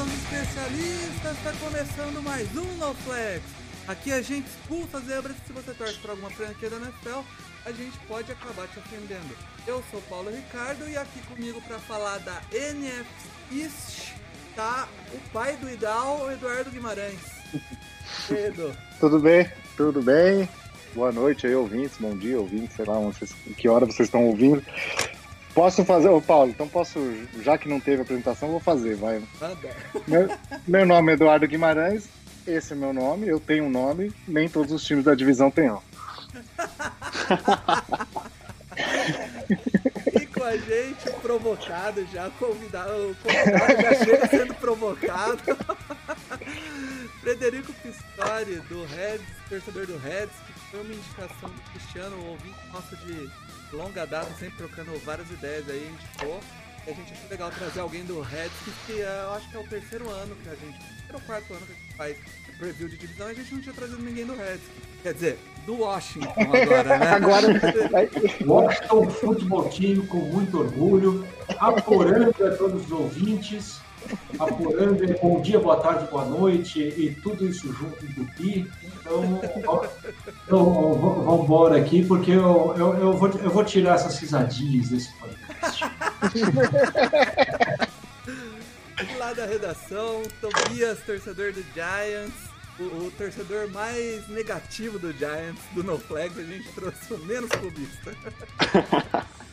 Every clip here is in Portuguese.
Seus especialistas! Está começando mais um No Flex. Aqui a gente expulsa zebras se você torce para alguma franquia da NFL, a gente pode acabar te ofendendo. Eu sou Paulo Ricardo e aqui comigo para falar da NFC East tá o pai do Idal, Eduardo Guimarães. Edu. Tudo bem? Tudo bem? Boa noite aí, ouvintes. Bom dia, ouvintes. Sei lá onde vocês, que hora vocês estão ouvindo. Posso fazer, ô Paulo, então posso, já que não teve apresentação, vou fazer, vai. Meu, meu nome é Eduardo Guimarães, esse é meu nome, eu tenho um nome, nem todos os times da divisão têm. ó. E com a gente, provocado já, convidado, convidado já chega sendo provocado. Frederico Pistori, do Reds, torcedor do Reds, que foi uma indicação do Cristiano, um ouvinte nosso de longa data, sempre trocando várias ideias aí, indicou. E a gente achou legal trazer alguém do Reds, que, é, eu acho que é o terceiro ano que a gente. Terceiro ou quarto ano que a gente faz preview de divisão e a gente não tinha trazido ninguém do Reds. Quer dizer, do Washington agora, né? Agora, Washington Futebol Team com muito orgulho, apurando a todos os ouvintes, apurando bom dia, boa tarde, boa noite e tudo isso junto em tupi. Então, então vamos embora aqui, porque eu, eu, eu, vou, eu vou tirar essas risadinhas desse podcast. Lá da redação, Tobias, torcedor do Giants, o, o torcedor mais negativo do Giants, do No Flag, a gente trouxe o menos clubista.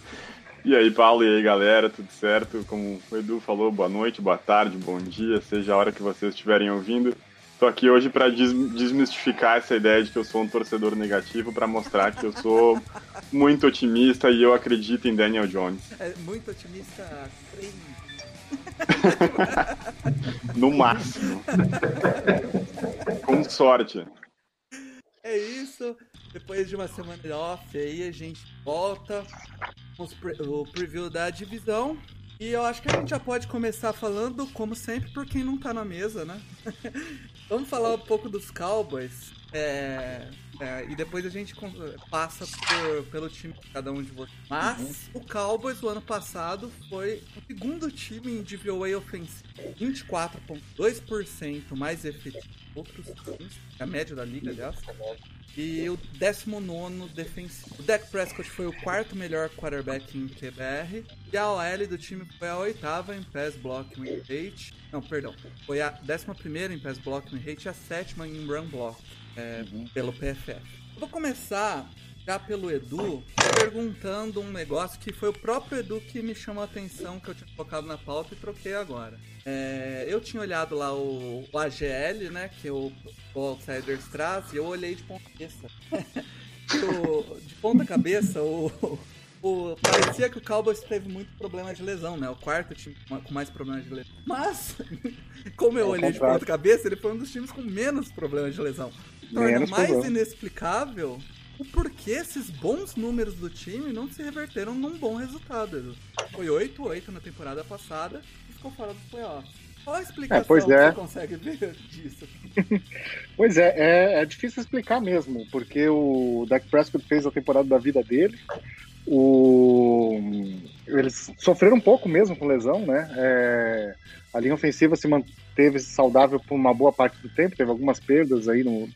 E aí, Paulo, e aí, galera, tudo certo? Como o Edu falou, boa noite, boa tarde, bom dia, seja a hora que vocês estiverem ouvindo. Tô aqui hoje para desmistificar essa ideia de que eu sou um torcedor negativo, para mostrar que eu sou muito otimista e eu acredito em Daniel Jones. É muito otimista. No máximo. Com sorte. É isso. Depois de uma semana off aí, a gente volta pre- o preview da divisão. E eu acho que a gente já pode começar falando, como sempre, por quem não tá na mesa, né? Vamos falar um pouco dos Cowboys. É, é, e depois a gente passa por- pelo time de cada um de vocês. Mas o Cowboys, o ano passado, foi o segundo time em DVOA ofensivo. 24,2% mais efetivo que outros times. A média da liga, aliás. E o 19 defensivo. O Dak Prescott foi o quarto melhor quarterback em QBR. E a OL do time foi a oitava em pass block win rate. Não, perdão. Foi a décima primeira em pass block win rate e a sétima em run block. é, Pelo PFF. Vou começar já pelo Edu perguntando um negócio que foi o próprio Edu que me chamou a atenção, que eu tinha colocado na pauta e troquei agora. É, eu tinha olhado lá o, o AGL, né, que o, o Outsiders traz, e eu olhei de ponta cabeça. O- de ponta cabeça, o, o- parecia que o Cowboys teve muito problema de lesão, né? O quarto time com mais problemas de lesão. Mas, como eu Ao olhei de ponta cabeça, ele foi um dos times com menos problemas de lesão. Torna mais problema. inexplicável o porquê esses bons números do time não se reverteram num bom resultado. Edu. Foi 8-8 na temporada passada e ficou fora dos playoffs. Qual a explicação É, pois que é. você consegue ver disso? Pois é, é, é difícil explicar mesmo, porque o Dak Prescott fez a temporada da vida dele. O... Eles sofreram um pouco mesmo com lesão, né? É, A linha ofensiva se manteve saudável por uma boa parte do tempo, teve algumas perdas aí no,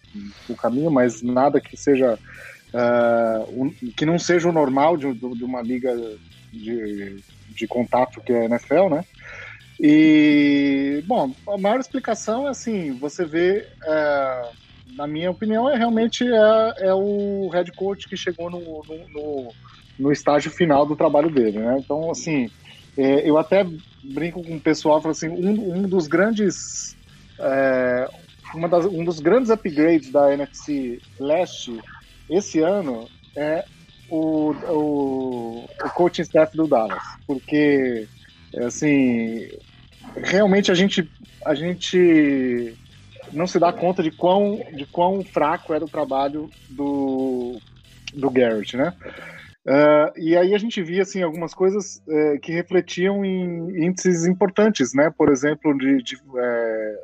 no caminho, mas nada que seja um- que não seja o normal de, de uma liga de, de contato que é a NFL, né? E, bom, a maior explicação é assim, você vê, é, na minha opinião, é realmente é, é o head coach que chegou no, no, no, no estágio final do trabalho dele, né? Então, assim, é, eu até brinco com o pessoal, falo assim, um, um dos grandes é, das, um dos grandes upgrades da NFC Leste esse ano é o, o, o coaching staff do Dallas, porque assim, realmente a gente, a gente não se dá conta de quão, de quão fraco era o trabalho do, do Garrett, né? Uh, e aí a gente via assim algumas coisas uh, que refletiam em índices importantes, né? Por exemplo, de, de é,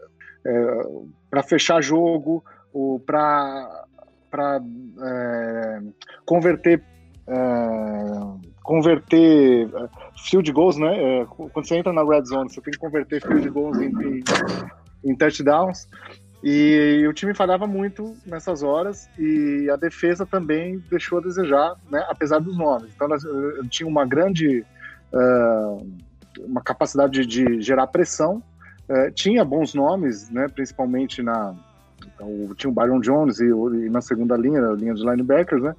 é, para fechar jogo ou para para é, converter é, converter é, field goals, né? É, quando você entra na red zone, você tem que converter field goals em, em, em touchdowns. E, e, o time falhava muito nessas horas e a defesa também deixou a desejar, né? Apesar dos nomes. Então, tinha uma grande uh, uma capacidade de, de gerar pressão. Uh, tinha bons nomes, né? Principalmente na então, tinha o Byron Jones e, e, na segunda linha, a linha de linebackers, né?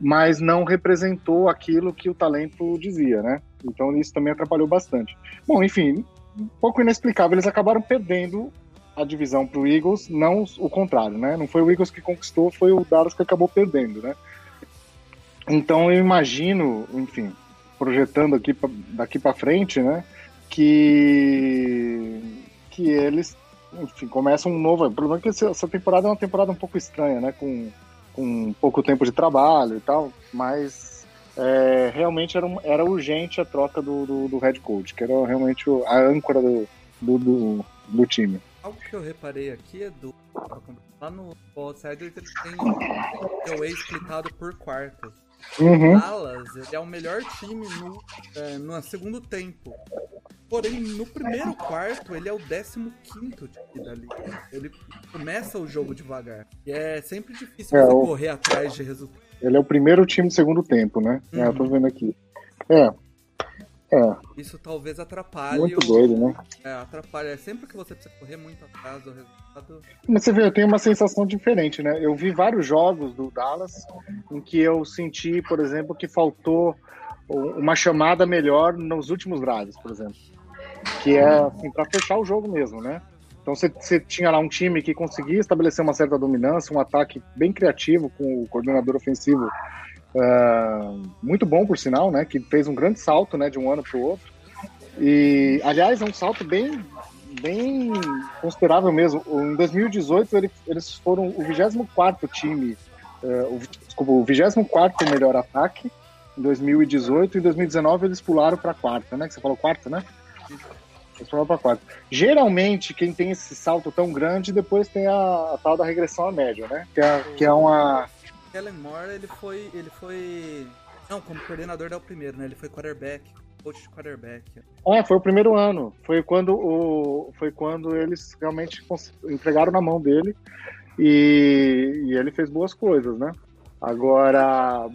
Mas não representou aquilo que o talento dizia, né? Então isso também atrapalhou bastante. Bom, enfim, um pouco inexplicável. Eles acabaram perdendo a divisão para o Eagles, não o contrário, né? Não foi o Eagles que conquistou, foi o Dallas que acabou perdendo, né? Então eu imagino, enfim, projetando aqui daqui para frente, né? Que que eles enfim, começa um novo. O problema é que essa temporada é uma temporada um pouco estranha, né? Com, com pouco tempo de trabalho e tal, mas é, realmente era, era urgente a troca do, do, do, head coach, que era realmente a âncora do, do, do, do time. Algo que eu reparei aqui é do. Lá no Outsider eles têm o way explicado por quartas. Uhum. Dallas ele é o melhor time no, é, no segundo tempo. Porém, no primeiro quarto, ele é o 15 time da liga. Ele começa o jogo devagar. E é sempre difícil é, você o... correr atrás de resultados. Ele é o primeiro time do segundo tempo, né? Uhum. É, eu tô uhum. vendo aqui. É, é. Isso talvez atrapalhe. Muito o... doido, né? É, atrapalha. É sempre que você precisa correr muito atrás do resultado. Mas você vê, eu tenho uma sensação diferente, né? Eu vi vários jogos do Dallas em que eu senti, por exemplo, que faltou uma chamada melhor nos últimos drives, por exemplo. Que é assim, para fechar o jogo mesmo, né? Então você, tinha lá um time que conseguia estabelecer uma certa dominância, um ataque bem criativo com o coordenador ofensivo Uh, muito bom, por sinal, né? Que fez um grande salto, né? De um ano para o outro. E, aliás, é um salto bem, bem considerável mesmo. Em 2018, ele, eles foram o 24 time, uh, o, desculpa, o 24 melhor ataque em 2018. Em 2019, eles pularam para quarta, né? Que você falou quarta, né? Pularam para quarta. Geralmente, quem tem esse salto tão grande, depois tem a, a tal da regressão à média, né? Que é, que é uma Kellen Moore, ele foi. ele foi. Não, como coordenador é o primeiro, né? Ele foi quarterback, coach de quarterback. É, foi o primeiro ano. Foi quando, o, foi quando eles realmente entregaram na mão dele e, e ele fez boas coisas, né? Agora,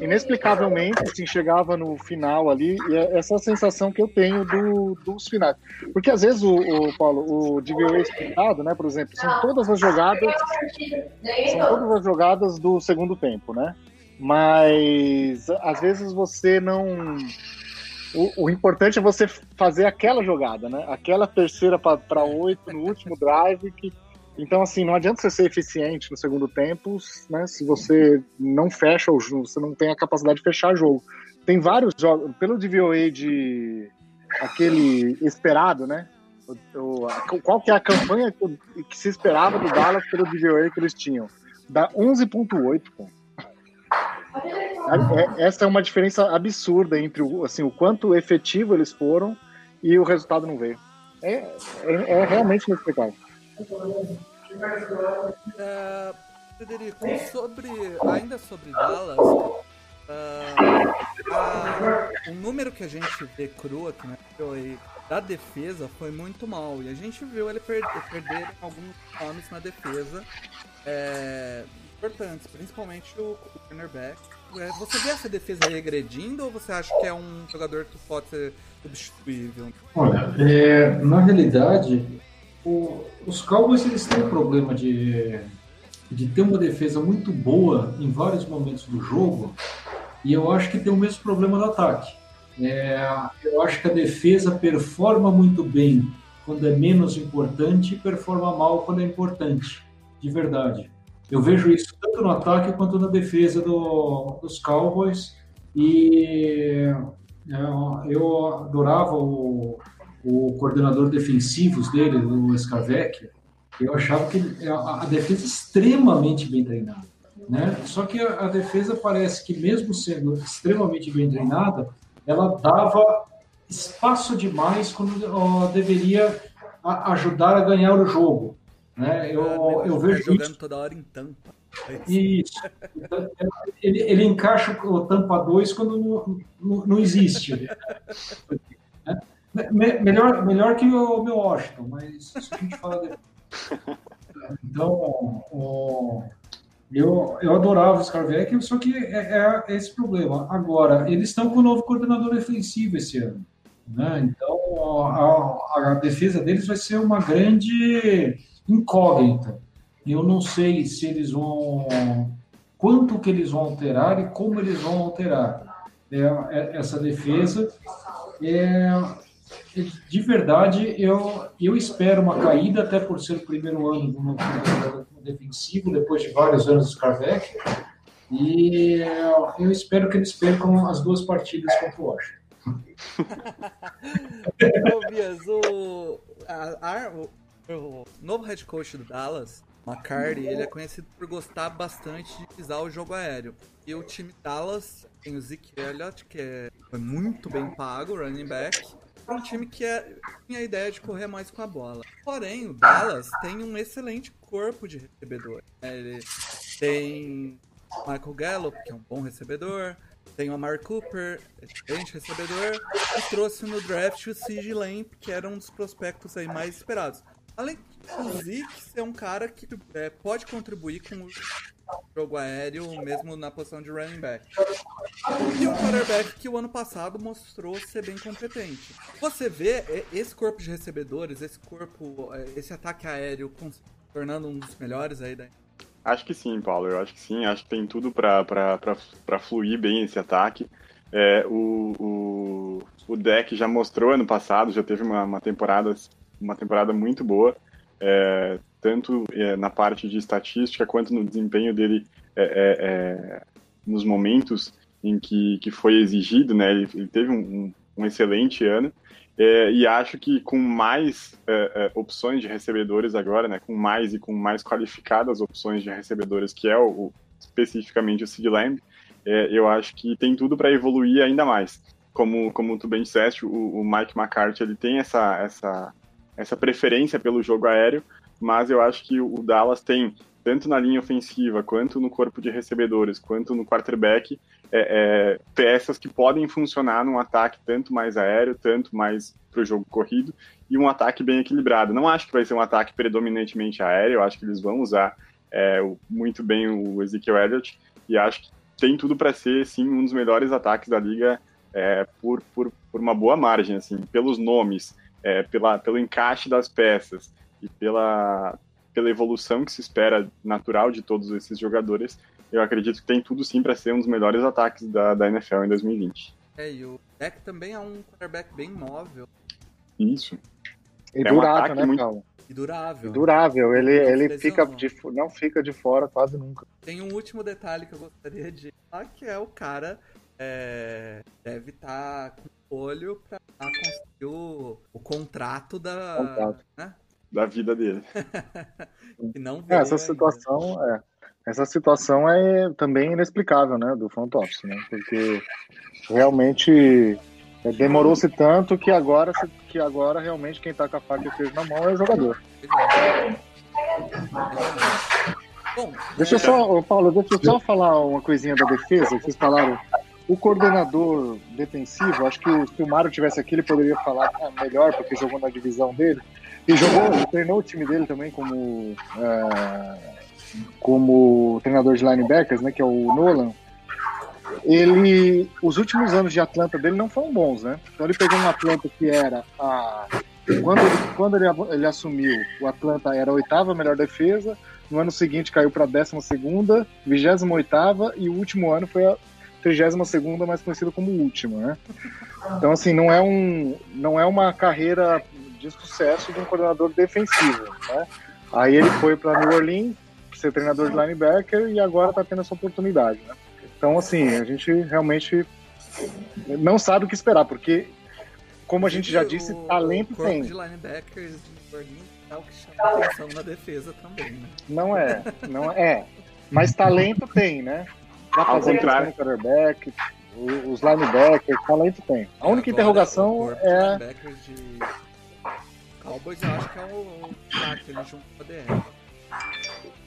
inexplicavelmente, assim, chegava no final ali, e é essa sensação que eu tenho do, dos finais. Porque às vezes o, o Paulo, o DVOA explicado, né, por exemplo, são todas as jogadas, são todas as jogadas do segundo tempo, né? Mas às vezes você não. O, o importante é você fazer aquela jogada, né? Aquela terceira para oito no último drive que então, assim, não adianta você ser eficiente no segundo tempo, né? Se você não fecha o jogo, você não tem a capacidade de fechar o jogo. Tem vários jogos, pelo DVOA de aquele esperado, né? O, o, qual que é a campanha que, que, se esperava do Dallas pelo DVOA que eles tinham? Dá 11.8 pontos. É, essa é uma diferença absurda entre o, assim, o quanto efetivo eles foram e o resultado não veio. É, é, é realmente inexplicável. Uh, sobre, ainda sobre Dallas, uh, uh, o número que a gente vê cru aqui na da defesa foi muito mal. E a gente viu ele perder, perder alguns nomes na defesa é, importantes, principalmente o, o cornerback. É, você vê essa defesa regredindo ou você acha que é um jogador que pode ser substituível? Olha, é, na realidade, o, os Cowboys eles têm um problema de, de ter uma defesa muito boa em vários momentos do jogo, e eu acho que tem o mesmo problema no ataque. É, eu acho que a defesa performa muito bem quando é menos importante e performa mal quando é importante, de verdade. Eu vejo isso tanto no ataque quanto na defesa do, dos Cowboys. E Eu, eu adorava o, o coordenador defensivos dele, o Scarvecchia. Eu achava que a, a defesa é extremamente bem treinada. Né? Só que a, a, defesa parece que, mesmo sendo extremamente bem treinada, ela dava espaço demais quando ó, deveria a, ajudar a ganhar o jogo. Né? Eu, eu vejo jogando isso. toda hora em tampa. Isso. Ele, ele encaixa o tampa 2 quando não, não, não existe. Melhor, melhor que o meu Washington, mas isso a gente fala depois. Então, o, eu, eu adorava o Scarvecchio, só que é, é, esse problema. Agora, eles estão com o novo coordenador defensivo esse ano. Né? Então, a, a, defesa deles vai ser uma grande incógnita. Eu não sei se eles vão. quanto que eles vão alterar e como eles vão alterar é, é, essa defesa. É, de verdade, eu, eu espero uma caída, até por ser o primeiro ano do novo defensivo, depois de vários anos do Scarvec. E eu espero que eles percam as duas partidas contra o Washington. o, a, o, o, novo head coach do Dallas, McCarty, ele é conhecido por gostar bastante de pisar o jogo aéreo. E o time Dallas tem o Zeke Elliott, que é, foi muito bem pago, running back para um time que é, tinha a ideia de correr mais com a bola. Porém, o Dallas tem um excelente corpo de recebedor. Ele tem Michael Gallup, que é um bom recebedor, tem o Amar Cooper, excelente recebedor, e trouxe no draft o CG Lamp, que era um dos prospectos aí mais esperados. Além do Zeke ser um cara que é, pode contribuir com o jogo aéreo, mesmo na posição de running back. E um quarterback que o ano passado mostrou ser bem competente. Você vê esse corpo de recebedores, esse corpo, é, esse ataque aéreo tornando um dos melhores aí da Acho que sim, Paulo. Eu acho que sim. Acho que tem tudo para fluir bem esse ataque. É, o, o, o deck já mostrou ano passado, já teve uma, uma temporada uma temporada muito boa. É, tanto é, na parte de estatística quanto no desempenho dele é, é, é nos momentos em que, que foi exigido, né? Ele, ele teve um, um, excelente ano é, e acho que com mais opções de recebedores agora, né? Com mais e com mais qualificadas opções de recebedores, que é o, o especificamente o Sid Lamb, eu acho que tem tudo para evoluir ainda mais. Como, como tu bem disseste, o, o Mike McCarthy ele tem essa, essa, essa preferência pelo jogo aéreo, mas eu acho que o Dallas tem, tanto na linha ofensiva, quanto no corpo de recebedores, quanto no quarterback, é, é, peças que podem funcionar num ataque tanto mais aéreo, tanto mais para o jogo corrido, e um ataque bem equilibrado. Não acho que vai ser um ataque predominantemente aéreo, acho que eles vão usar é, muito bem o Ezekiel Elliott, e acho que tem tudo para ser, sim, um dos melhores ataques da liga é, por, por, por uma boa margem, assim, pelos nomes, é, pela, pelo encaixe das peças, e pela, pela evolução que se espera natural de todos esses jogadores, eu acredito que tem tudo sim para ser um dos melhores ataques da, da NFL em 2020. É, e o deck também é um quarterback bem móvel. Isso. E é durável, um né, muito... Paulo? E durável. E durável, ele, ele fica de, não fica de fora quase nunca. Tem um último detalhe que eu gostaria de falar, que é o cara é, deve estar tá com olho para conseguir o, o contrato da. Contrato. Né? Da vida dele. e não é, essa situação é essa situação é também inexplicável, né, do front office, né? Porque realmente é, demorou-se tanto que agora que agora realmente quem tá com a faca e o queijo na mão é o jogador. Bom, deixa eu só, Paulo, deixa eu só falar uma coisinha da defesa. Vocês falaram o coordenador defensivo, acho que se o Mário tivesse aqui, ele poderia falar melhor, porque jogou na divisão dele. E jogou, treinou o time dele também como, é, como treinador de linebackers, né, que é o Nolan. Ele, os últimos anos de Atlanta dele não foram bons, né? Então ele pegou um Atlanta que era a quando ele, quando ele, ele assumiu, o Atlanta era a oitava melhor defesa. No ano seguinte caiu para a décima segunda, vigésima oitava e o último ano foi a 32 segunda, mais conhecida como última, né? Então assim não é um não é uma carreira de sucesso de um coordenador defensivo. Né? Aí ele foi para New Orleans, ser treinador de linebacker, e agora está tendo essa oportunidade. Né? Então, assim, a gente realmente não sabe o que esperar, porque, como a gente já disse, o, talento o tem. de linebackers de Berlim é o que chama atenção na defesa também, né? Não é, não é. Mas talento tem, né? Pra Ao fazer contrário. quarterback, os linebackers, talento tem. A única Agora, o interrogação é. Cowboys eu acho que é o, o ataque ali junto com a DR.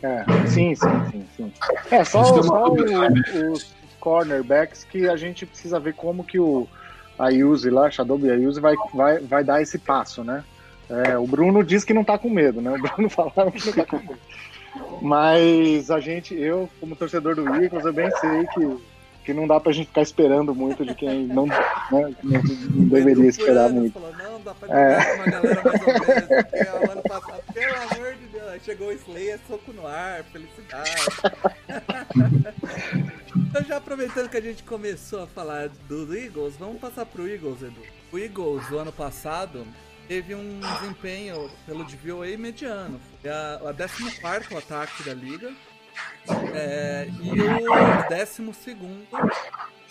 É, sim, sim, sim, sim. É, só, só o- os cornerbacks que a gente precisa ver como que o Ayuse lá, Shadow Ayuse, vai, vai, vai dar esse passo, né? É, o Bruno diz que não tá com medo, né? O Bruno falava que não tá com medo. Mas a gente, eu, como torcedor do Eagles, eu bem sei que, que não dá pra gente ficar esperando muito de quem não, né, não deveria esperar muito. Falou, não, dá pra É. uma galera mais ou menos. Porque o ano passado, pelo amor de Deus, chegou o Slayer, soco no ar, felicidade. então já aproveitando que a gente começou a falar do, do Eagles, vamos passar pro Eagles, Edu. O Eagles, o ano passado, teve um desempenho pelo DVOA mediano. Foi a, a 14 ataque da liga. É, e o 12 segundo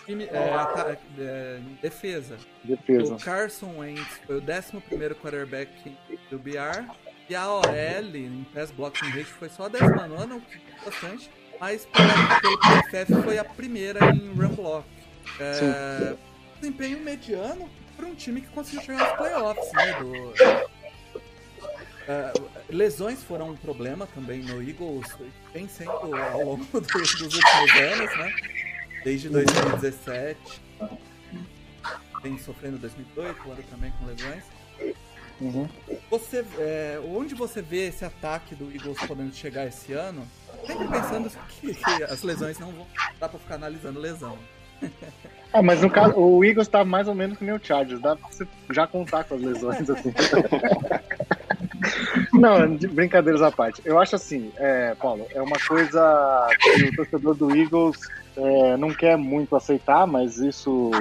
time, é, ata- é, em defesa. Defesa. O Carson Wentz foi o 11 quarterback do BR. E a OL em pass blocking rate foi só a 19, o que é bastante. Mas pelo PFF foi a primeira em run block. É, desempenho mediano para um time que conseguiu chegar nos playoffs, né? Do, é, lesões foram um problema também no Eagles, vem sendo ao longo do- dos últimos anos, né? Desde 2017 vem sofrendo 2018, o ano também com lesões. Uhum. Você, é, onde você vê esse ataque do Eagles podendo chegar esse ano? Sempre pensando que, que as lesões não vão dá pra ficar analisando lesão. Ah, mas no caso, o Eagles tá mais ou menos que nem o Chargers, dá pra você já contar com as lesões, assim. Não, de brincadeiras à parte. Eu acho assim, é, Paulo, é uma coisa que o torcedor do Eagles é, não quer muito aceitar, mas isso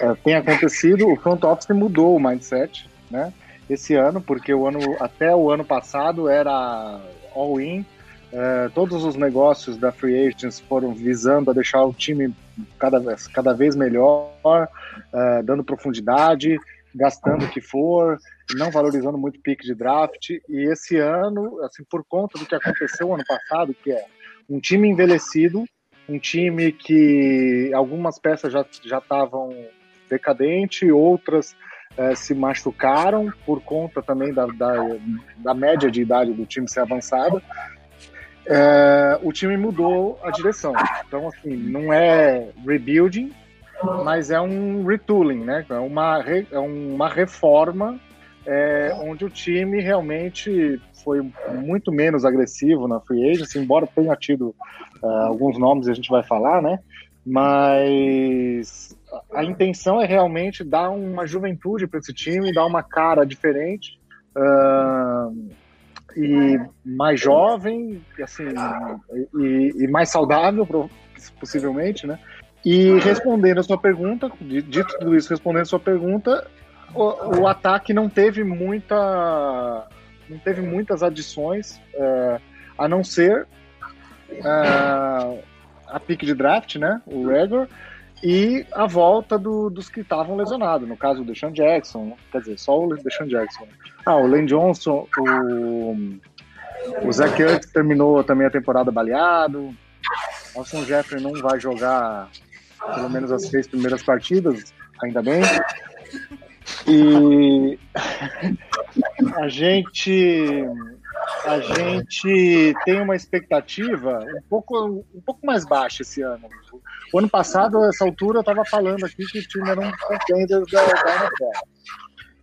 é, tem acontecido. O front office mudou o mindset, né? Esse ano, porque o ano até o ano passado era all-in. é, todos os negócios da Free Agents foram visando a deixar o time cada vez, cada vez melhor, é, dando profundidade, gastando o que for, não valorizando muito pique de draft. E esse ano, assim, por conta do que aconteceu ano passado, que é um time envelhecido, um time que algumas peças já já estavam decadente, outras eh, se machucaram por conta também da, da, da média de idade do time ser avançada. Eh, o time mudou a direção. Então, assim, não é rebuilding, mas é um retooling, né? É uma, re- é uma reforma é, onde o time realmente foi muito menos agressivo na free agency, embora tenha tido ah, alguns nomes a gente vai falar, né? Mas a intenção é realmente dar uma juventude para esse time, dar uma cara diferente ah, e mais jovem, assim, e, e mais saudável, possivelmente, né? E respondendo a sua pergunta, di- dito tudo isso, respondendo a sua pergunta, o, o ataque não teve muita não teve muitas adições é, a não ser é, a pique de draft, né, o Regor, e a volta do- dos que estavam lesionados, no caso o Deshaun Jackson, quer dizer, só o Deshaun Jackson. Ah, o Lane Johnson, o, o Zach Ertz terminou também a temporada baleado, Alson Jeffrey não vai jogar pelo menos as três primeiras partidas, ainda bem. E a gente a gente tem uma expectativa um pouco, um pouco mais baixa esse ano. O ano passado, essa altura, eu estava falando aqui que o time era um contender da, da NFL.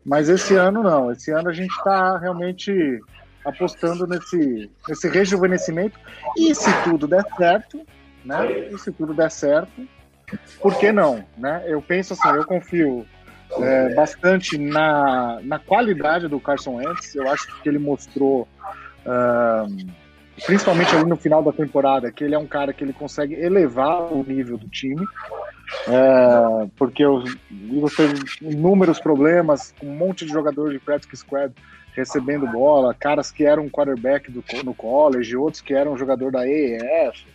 Mas esse ano não. Esse ano a gente está realmente apostando nesse, nesse rejuvenescimento. E se tudo der certo, né? E se tudo der certo, por que não? Né? Eu penso assim, eu confio é, bastante na, na qualidade do Carson Wentz. Eu acho que ele mostrou, ah, principalmente ali no final da temporada, que ele é um cara que ele consegue elevar o nível do time. É, porque os Eagles teve inúmeros problemas, um monte de jogador de practice squad recebendo bola, caras que eram quarterback do, no college, outros que eram jogador da AEF.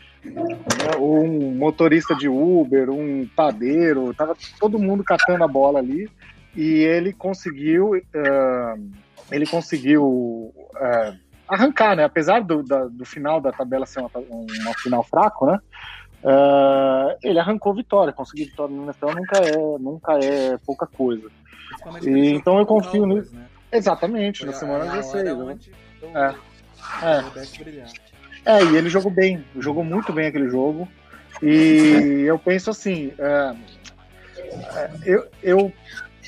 Um motorista de Uber, um padeiro, tava todo mundo catando a bola ali e ele conseguiu, uh, ele conseguiu uh, arrancar, né? Apesar do, da, do final da tabela ser uma, um, um final fraco, né? Uh, ele arrancou vitória. Conseguir vitória no NFL nunca é, nunca é pouca coisa. E, então eu confio nisso. Né? Exatamente, Foi na semana 16. Né? É. É. é, e ele jogou bem, jogou muito bem aquele jogo. E eu penso assim, é, é, eu, eu,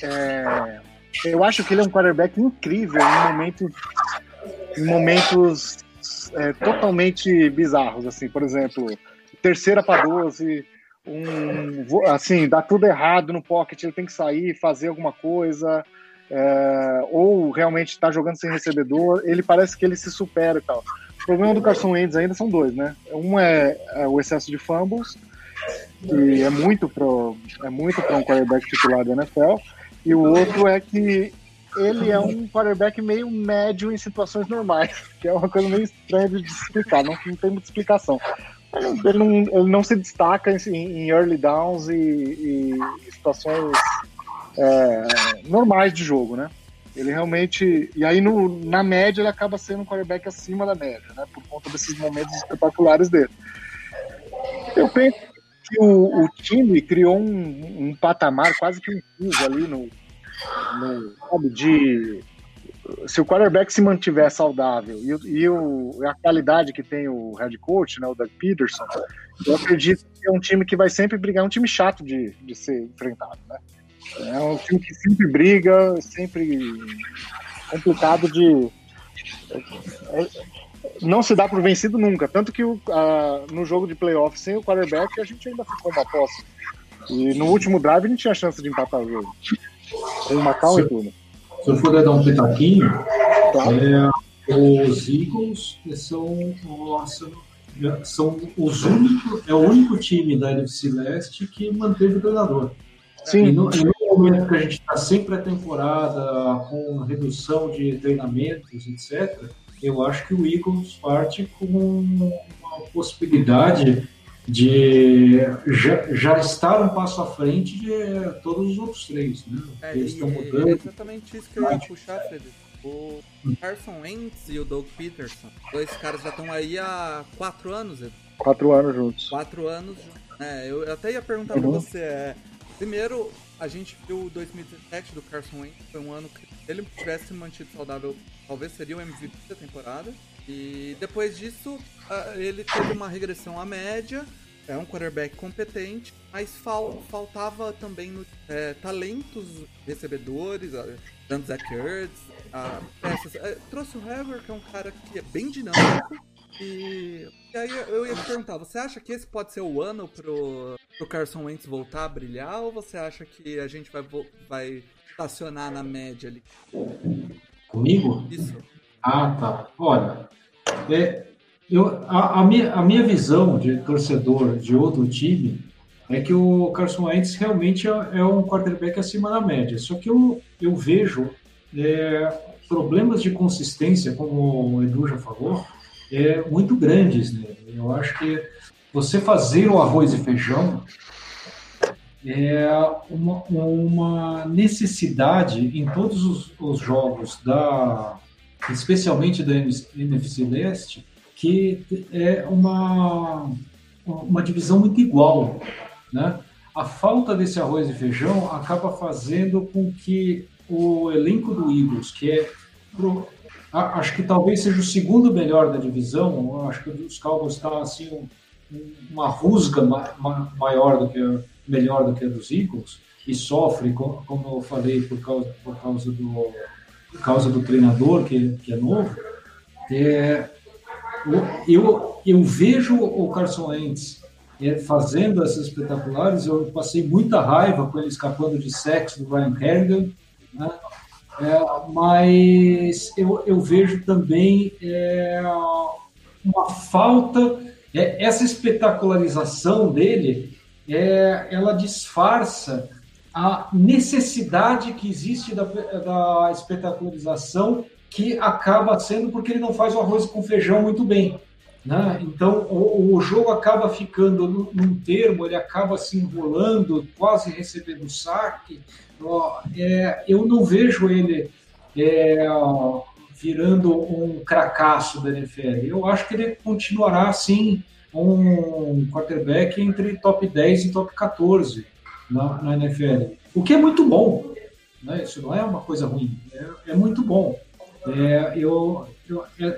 é, eu acho que ele é um quarterback incrível em momentos, em momentos é, totalmente bizarros, assim, por exemplo, terceira para 12, um, assim, dá tudo errado no pocket, ele tem que sair, fazer alguma coisa, é, ou realmente está jogando sem recebedor, ele parece que ele se supera e tal. O problema do Carson Wentz ainda são dois, né? Um é, é o excesso de fumbles, que é muito pro, é muito para um quarterback titular da NFL, e o outro é que ele é um quarterback meio médio em situações normais, que é uma coisa meio estranha de explicar, não, não tem muita explicação. Ele não, ele não se destaca em, em early downs e, e situações é, normais de jogo, né? Ele realmente. E aí, no, na média, ele acaba sendo um quarterback acima da média, né? Por conta desses momentos espetaculares dele. Eu penso que o, o time criou um, um, patamar quase que um piso ali no, no sabe, de se o quarterback se mantiver saudável e, e o, a qualidade que tem o head coach, né, o Doug Peterson, eu acredito que é um time que vai sempre brigar, é um time chato de, de ser enfrentado, né? É um time que sempre briga, sempre complicado de. Não se dá por vencido nunca. Tanto que o, a, no jogo de playoff sem o quarterback a gente ainda ficou uma posse. E no último drive a gente tinha chance de empatar o jogo. Com o Macau e tudo. Se eu puder dar um pitaquinho, tá. é, os Eagles são, nossa, são os únicos, é o único time da NFC Leste que manteve o treinador. Sim. E no, e no momento que a gente está sem pré-temporada, com redução de treinamentos, etc., eu acho que o Eagles parte com uma possibilidade de já, já estar um passo à frente de todos os outros três, né? É, Eles estão mudando. É exatamente isso que eu ia puxar, Felipe. O Carson Wentz e o Doug Peterson, dois caras já estão aí há quatro anos. Quatro anos juntos. Quatro anos. É, eu até ia perguntar uhum. pra você, é, primeiro, a gente viu o 2017 do Carson Wentz, foi um ano que se ele tivesse mantido saudável, talvez seria o MVP da temporada. E depois disso, ele teve uma regressão à média. É um quarterback competente, mas fal faltava também no, é, talentos recebedores, tanto Zach Ertz, a, peças. É, trouxe o Hever, que é um cara que é bem dinâmico. E, e, aí eu ia te perguntar, você acha que esse pode ser o ano pro, pro Carson Wentz voltar a brilhar ou você acha que a gente vai, vai estacionar na média ali? Comigo? Isso. Ah, tá. Olha, é, eu, a, a, minha, a minha visão de torcedor de outro time é que o Carson Wentz realmente é, é um quarterback acima da média. Só que eu, eu vejo é, problemas de consistência, como o Edu já falou, é, muito grandes nele. Eu acho que você fazer o arroz e feijão é uma, uma necessidade em todos os, os jogos da especialmente da NFC Leste, que é uma, uma divisão muito igual. Né? A falta desse arroz e feijão acaba fazendo com que o elenco do Eagles, que é acho que talvez seja o segundo melhor da divisão, acho que os Cowboys está assim um, uma rusga ma, ma, maior do que melhor do que a dos Eagles e sofre, como eu falei, por causa, por causa do por causa do treinador, que, que é novo, é, eu, eu vejo o Carson Wentz é, fazendo essas espetaculares, eu passei muita raiva com ele escapando de sexo do Ryan Kerrigan, né? É, mas eu, eu vejo também é, uma falta, é, essa espetacularização dele, é, ela disfarça a necessidade que existe da, da espetacularização que acaba sendo porque ele não faz o arroz com feijão muito bem. Né? Então, o, o, jogo acaba ficando num, termo, ele acaba se enrolando, quase recebendo saque. É, eu não vejo ele é, virando um cracaço da NFL. Eu acho que ele continuará, assim, um quarterback entre top 10 e top 14 na, na NFL. O que é muito bom. Né? Isso não é uma coisa ruim. É, é muito bom. É, eu,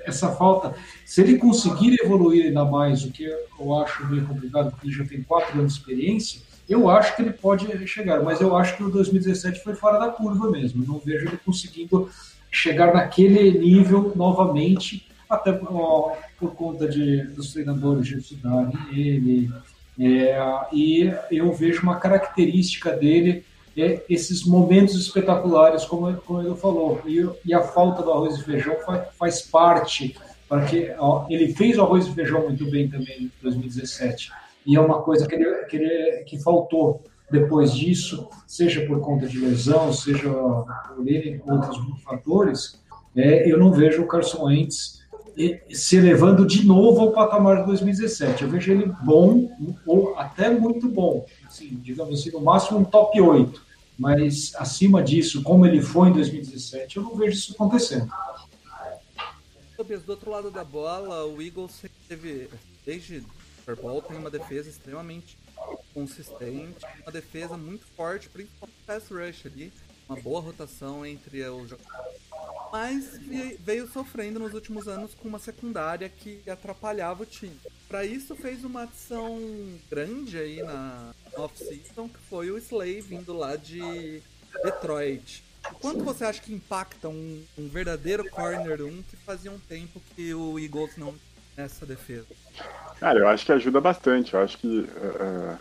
essa falta, se ele conseguir evoluir ainda mais, o que eu acho meio complicado, porque ele já tem quatro anos de experiência, eu acho que ele pode chegar, mas eu acho que o 2017 foi fora da curva mesmo. não vejo ele conseguindo chegar naquele nível novamente, até ó, por conta de, dos treinadores de estudarem ele. É, e eu vejo uma característica dele é, esses momentos espetaculares, como, como ele falou, e, e, a falta do arroz e feijão faz, faz parte, porque ó, ele fez o arroz e feijão muito bem também em 2017, e é uma coisa que, ele, que, ele, que faltou depois disso, seja por conta de lesão, seja por ele, outros fatores, é, eu não vejo o Carson Wentz se elevando de novo ao patamar de 2017. Eu vejo ele bom, ou até muito bom, assim, digamos assim, no máximo um top 8 mas acima disso, como ele foi em 2017, eu não vejo isso acontecendo. Do outro lado da bola, o Eagles teve, desde Super Bowl, tem uma defesa extremamente consistente, uma defesa muito forte, principalmente pass rush ali, uma boa rotação entre os jogadores. Mas veio sofrendo nos últimos anos com uma secundária que atrapalhava o time. Para isso fez uma ação grande aí na off-season, que foi o Slay vindo lá de Detroit. Quanto você acha que impacta um, um verdadeiro corner 1 que fazia um tempo que o Eagles não nessa defesa? Cara, eu acho que ajuda bastante. Eu acho que uh,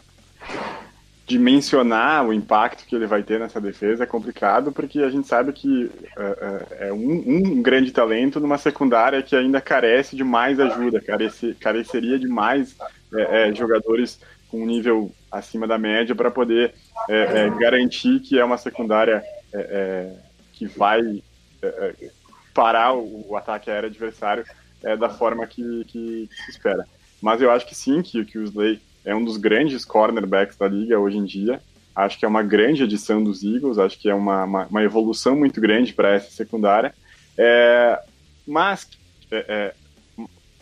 dimensionar o impacto que ele vai ter nessa defesa é complicado, porque a gente sabe que uh, uh, é um, um, grande talento numa secundária que ainda carece de mais ajuda, carece, careceria de mais é, é, jogadores com nível acima da média para poder é, é, garantir que é uma secundária que vai parar o, o, ataque aéreo adversário da forma que, que, se espera. Mas eu acho que sim, que, que o Slay é um dos grandes cornerbacks da liga hoje em dia. Acho que é uma grande edição dos Eagles, acho que é uma, uma, uma evolução muito grande para essa secundária. mas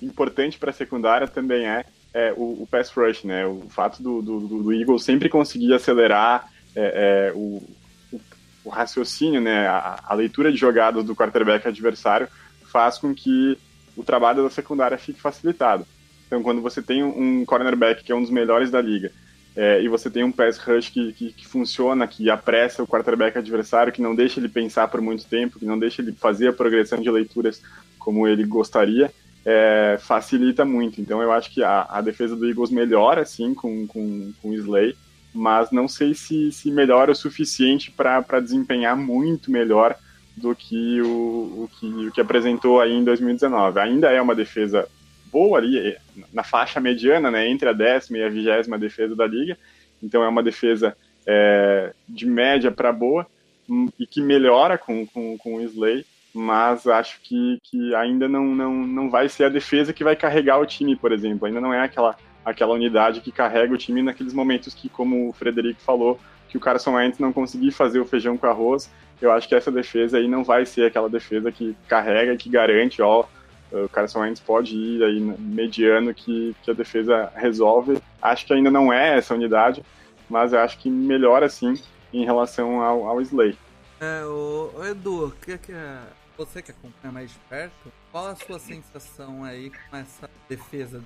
importante para a secundária também é é, o, o, pass rush, né? O fato do, do, do Eagles sempre conseguir acelerar é, é, o, o, o, raciocínio, né? A, a, leitura de jogadas do quarterback adversário faz com que o trabalho da secundária fique facilitado. Então, quando você tem um cornerback que é um dos melhores da liga é, e você tem um pass rush que, que, que, funciona, que apressa o quarterback adversário, que não deixa ele pensar por muito tempo, que não deixa ele fazer a progressão de leituras como ele gostaria, é, facilita muito. Então eu acho que a, a defesa do Eagles melhora, sim, com, com, com o Slay, mas não sei se, se melhora o suficiente para desempenhar muito melhor do que o, o, que o que apresentou aí em 2019. Ainda é uma defesa boa ali, é, na faixa mediana, né, entre a décima e a vigésima defesa da liga, então é uma defesa é, de média para boa hum, e que melhora com, com, com o Slay, mas acho que, que ainda não, não, não vai ser a defesa que vai carregar o time, por exemplo. Ainda não é aquela, aquela unidade que carrega o time naqueles momentos que, como o Frederico falou, que o Carson Wentz não conseguir fazer o feijão com arroz. Eu acho que essa defesa aí não vai ser aquela defesa que carrega e que garante, ó, o Carson Wentz pode ir aí mediano que, que a defesa resolve. Acho que ainda não é essa unidade, mas eu acho que melhora sim em relação ao, ao Slay. É, o, o Edu, o que, que é você que acompanha mais de perto, qual a sua sensação aí com essa defesa?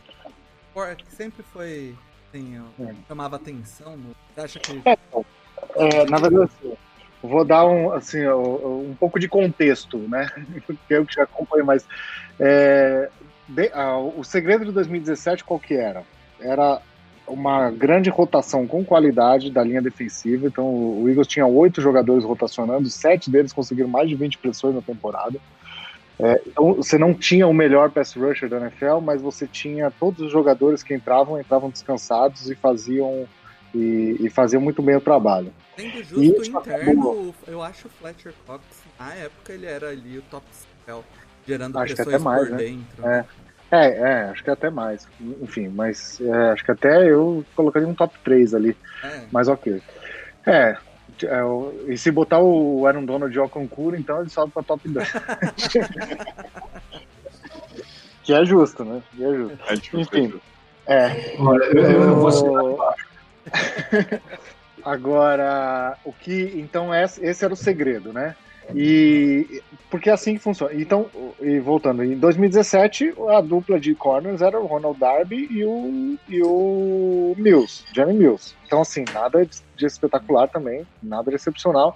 Que sempre foi, assim, é. chamava atenção. No... Você acha que. É, é, na verdade, assim, vou dar um, assim, um pouco de contexto, né? Eu que já acompanho mais. É, de, o segredo de 2017 qual que era? Era uma grande rotação com qualidade da linha defensiva. Então, o Eagles tinha oito jogadores rotacionando, sete deles conseguiram mais de 20 pressões na temporada. É, então, você não tinha o melhor pass rusher da NFL, mas você tinha todos os jogadores que entravam, entravam descansados e faziam e, e faziam muito bem o trabalho. Sendo justo e, interno, eu acho o Fletcher Cox, na época ele era ali o top scale, gerando acho pressões mais, por né? dentro. É. É, é, acho que até mais. Enfim, mas é, acho que até eu colocaria um top 3 ali. É. Mas ok. É, é, e se botar o Aaron Donald ao concurso, então ele sobe pra top 2. que é justo, né? Que é justo. É difícil. Enfim. É. Olha, eu, eu vou ser Agora, o que. Então, esse esse era o segredo, né? E. Porque é assim que funciona. Então, e voltando, em 2017, a dupla de corners era o Ronald Darby e o, e o Mills, Johnny Mills. Então, assim, nada de espetacular também, nada de excepcional.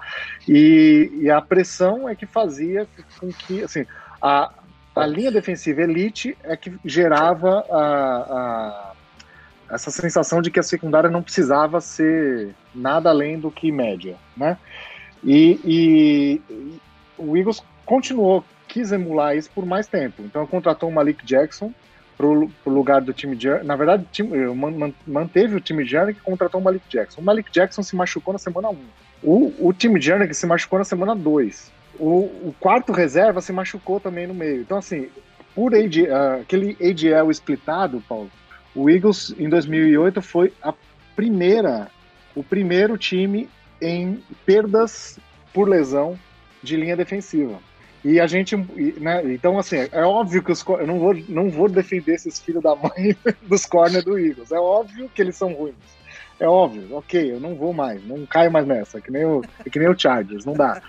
E, e a pressão é que fazia com que, assim, a, a linha defensiva elite é que gerava a- a, essa sensação de que a secundária não precisava ser nada além do que média, né? E, e- e o Eagles continuou, quis emular isso por mais tempo. Então contratou o Malik Jackson pro, pro lugar do time Journey. Na verdade, o time- eh, man- man- manteve o time Journey que contratou o Malik Jackson. O Malik Jackson se machucou na semana 1. O, o time que se machucou na semana 2. O, o quarto reserva se machucou também no meio. Então, assim, por AD, ah, aquele ADL splitado, Paulo, o Eagles em 2008 foi a primeira, o primeiro time em perdas por lesão de linha defensiva. E a gente, né, então assim, é óbvio que os eu não vou, não vou defender esses filhos da mãe dos corners do Eagles. É óbvio que eles são ruins. É óbvio, ok, eu não vou mais, não caio mais nessa, que nem o, é que nem o Chargers, não dá.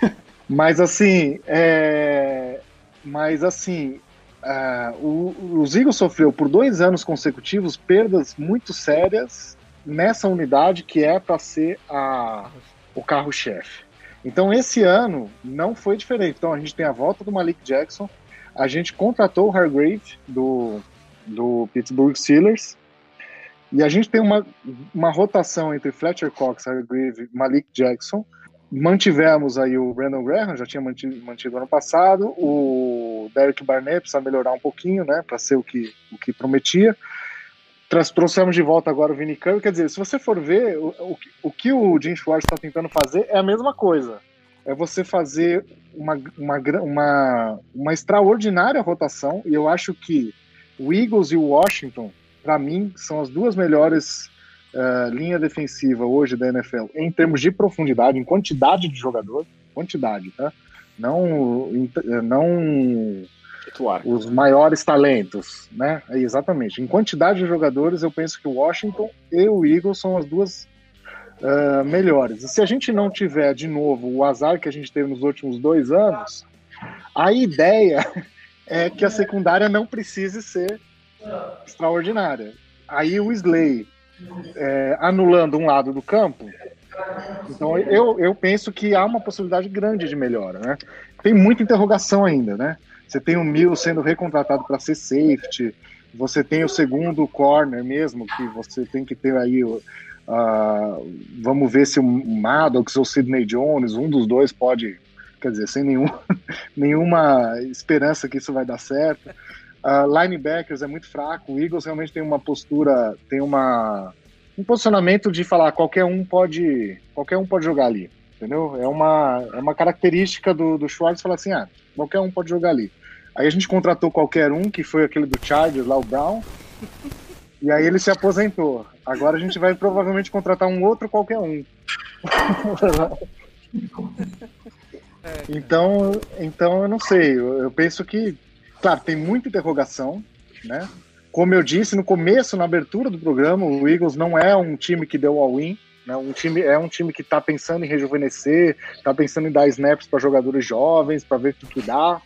Mas assim, é, mas assim, ah, o- os Eagles sofreu por dois anos consecutivos perdas muito sérias nessa unidade que é para ser a, o carro-chefe. Então esse ano não foi diferente. Então a gente tem a volta do Malik Jackson, a gente contratou o Hargrave do, do Pittsburgh Steelers e a gente tem uma, uma rotação entre Fletcher Cox, Hargrave Malik Jackson. Mantivemos aí o Brandon Graham, já tinha mantido, mantido ano passado. O Derek Barnett precisa melhorar um pouquinho, né, para ser o que, o que prometia. Trouxemos de volta agora o Vinny Curry. Quer dizer, se você for ver, o, o, o que o Jim Schwartz está tentando fazer é a mesma coisa. É você fazer uma, uma, uma, uma extraordinária rotação. E eu acho que o Eagles e o Washington, para mim, são as duas melhores uh, linha defensiva hoje da NFL em termos de profundidade, em quantidade de jogador. Quantidade, tá? Não, não Titular. os maiores talentos, né? É, Exatamente. Em quantidade de jogadores, eu penso que o Washington e o Eagles são as duas ah, melhores. E se a gente não tiver de novo o azar que a gente teve nos últimos dois anos, a ideia é que a secundária não precise ser extraordinária. Aí o Slay é, anulando um lado do campo, então eu, eu penso que há uma possibilidade grande de melhora, né? Tem muita interrogação ainda, né? Você tem o Mil sendo recontratado para ser safety, você tem o segundo corner mesmo, que você tem que ter aí. o- ah, vamos ver se o Maddox ou o Sidney Jones, um dos dois pode, quer dizer, sem nenhum, nenhuma esperança que isso vai dar certo. Ah, linebackers é muito fraco, o Eagles realmente tem uma postura, tem uma, um posicionamento de falar qualquer um pode, qualquer um pode jogar ali, entendeu? É uma, é uma característica do, do Schwartz falar assim, ah, qualquer um pode jogar ali. Aí a gente contratou qualquer um, que foi aquele do Chargers, lá o Brown, e aí ele se aposentou. Agora a gente vai provavelmente contratar um outro qualquer um. então, então eu não sei. Eu, eu penso que, claro, tem muita interrogação, né? Como eu disse no começo, na abertura do programa, o Eagles não é um time que deu all-in. Né? Um time, é um time que está pensando em rejuvenescer, está pensando em dar snaps para jogadores jovens, para ver o que, dá.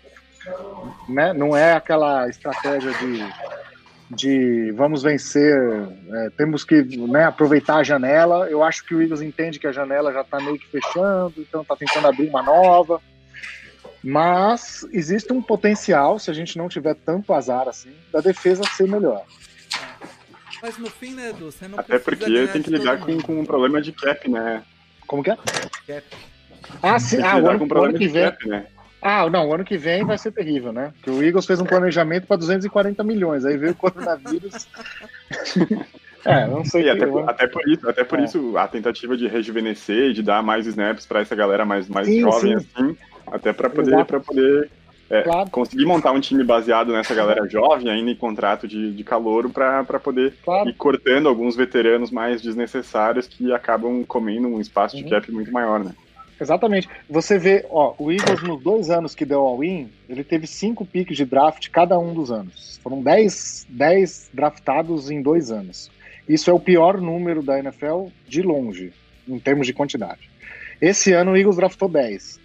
Né? Não é aquela estratégia de, de vamos vencer, é, temos que né, aproveitar a janela. Eu acho que o Eagles entende que a janela já está meio que fechando, então está tentando abrir uma nova. Mas existe um potencial, se a gente não tiver tanto azar assim, da defesa ser melhor. Mas no fim, né, Edu, você não Até porque tem que lidar com, com um problema de cap, né? Como que é? Cap. Ah, sim. Tem que Ah, o ano, um o que de vem. cap, né? Ah, não, o ano que vem vai ser terrível, né? Porque o Eagles fez um planejamento para 240 milhões, aí veio o coronavírus. é, não sei que- até, por- até por isso, até por É. isso a tentativa de rejuvenescer e de dar mais snaps pra essa galera mais, mais Sim, jovem sim. assim, até pra poder para poder é, claro. conseguir montar um time baseado nessa galera jovem, ainda em contrato de, de calouro, para poder claro. ir cortando alguns veteranos mais desnecessários que acabam comendo um espaço de uhum. cap muito maior, né? Exatamente. Você vê, ó, o Eagles nos dois anos que deu all-in, ele teve cinco piques de draft cada um dos anos. Foram 10, 10 draftados em dois anos. Isso é o pior número da NFL de longe, em termos de quantidade. Esse ano o Eagles draftou 10.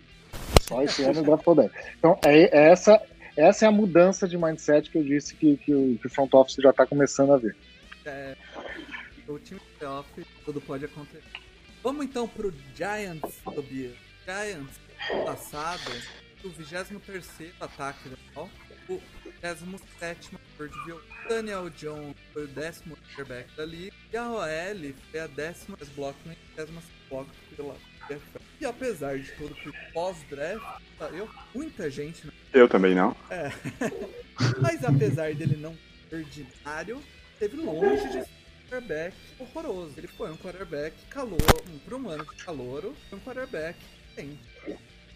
Só esse ano draftou 10. Então, é, é, essa, essa é a mudança de mindset que eu disse que, que, o, que o front office já está começando a ver. É, o time playoff, tudo pode acontecer. Vamos então pro Giants, Tobias. Giants, passado, o 23 ataque da o 27 viu Daniel Jones foi o décimo quarterback da liga e a OL foi a décima blocking, décima block pela e apesar de tudo que pós-draft, eu muita gente não. Eu também não. É. Mas apesar dele não ser ordinário, teve longe de quarterback horroroso. Ele foi um quarterback calor, um, por um ano de calor, um quarterback tem.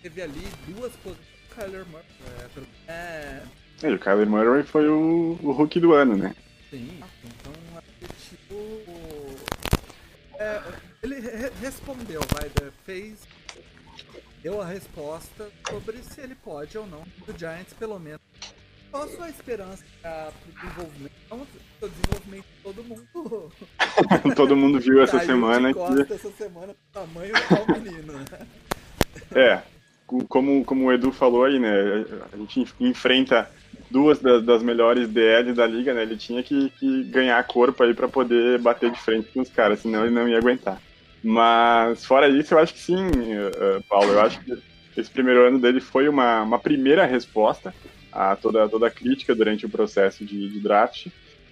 Teve ali duas posições. Kyler Murray. É, é, o Kyler Murray foi o, o Hulk do ano, né? Sim, então tipo. É, ele re respondeu, vai, fez. Deu a resposta sobre se ele pode ou não. O Giants, pelo menos. Qual a sua esperança para o desenvolvimento? Não, o desenvolvimento de todo mundo. todo mundo viu essa semana. que... essa semana o tamanho do menino. Né? É, como, como o Edu falou aí, né? A gente enfrenta duas das, das, melhores DLs da liga, né? Ele tinha que, que ganhar corpo aí para poder bater de frente com os caras, senão ele não ia aguentar. Mas fora isso, eu acho que sim, uh, Paulo. Eu acho que esse primeiro ano dele foi uma, uma primeira resposta a toda, toda a crítica durante o processo de, de draft.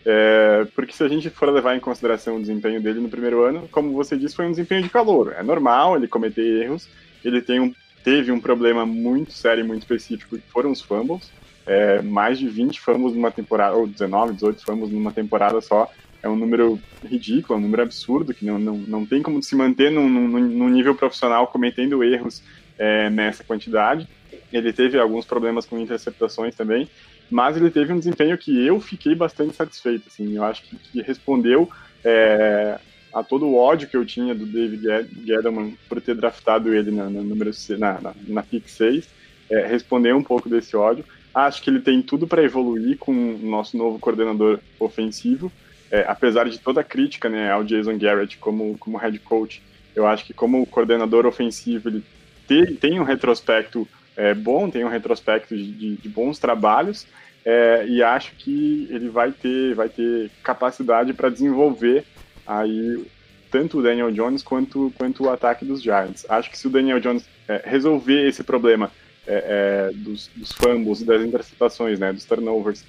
É, porque se a gente for levar em consideração o desempenho dele no primeiro ano, como você disse, foi um desempenho de calor. É normal ele cometer erros. Ele tem um, teve um problema muito sério e muito específico, que foram os fumbles é, mais de 20 famos numa temporada, ou 19, 18 famos numa temporada só, é um número ridículo, é um número absurdo, que não, não, não tem como se manter num, num, num nível profissional cometendo erros é, nessa quantidade. Ele teve alguns problemas com interceptações também, mas ele teve um desempenho que eu fiquei bastante satisfeito. Assim, eu acho que, que respondeu é, a todo o ódio que eu tinha do David Gettleman por ter draftado ele na, na número na, na, na pick 6, é, respondeu um pouco desse ódio. Acho que ele tem tudo para evoluir com o nosso novo coordenador ofensivo. É, apesar de toda a crítica né, ao Jason Garrett como, como head coach, eu acho que como coordenador ofensivo ele tem, tem um retrospecto é, bom, tem um retrospecto de, de, de bons trabalhos é, e acho que ele vai ter, vai ter capacidade para desenvolver aí tanto o Daniel Jones quanto, quanto o ataque dos Giants. Acho que se o Daniel Jones é, resolver esse problema é, é, dos, dos fumbles das interceptações, né, dos turnovers,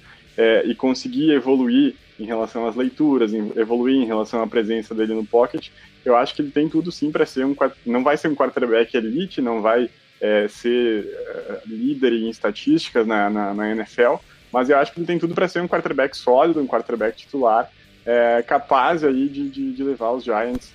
e conseguir evoluir em relação às leituras, em, evoluir em relação à presença dele no pocket, eu acho que ele tem tudo sim para ser um não vai ser um quarterback elite, não vai é, ser é, líder em estatísticas na, na, na, NFL, mas eu acho que ele tem tudo para ser um quarterback sólido, um quarterback titular, é, capaz aí de, de, de, levar os Giants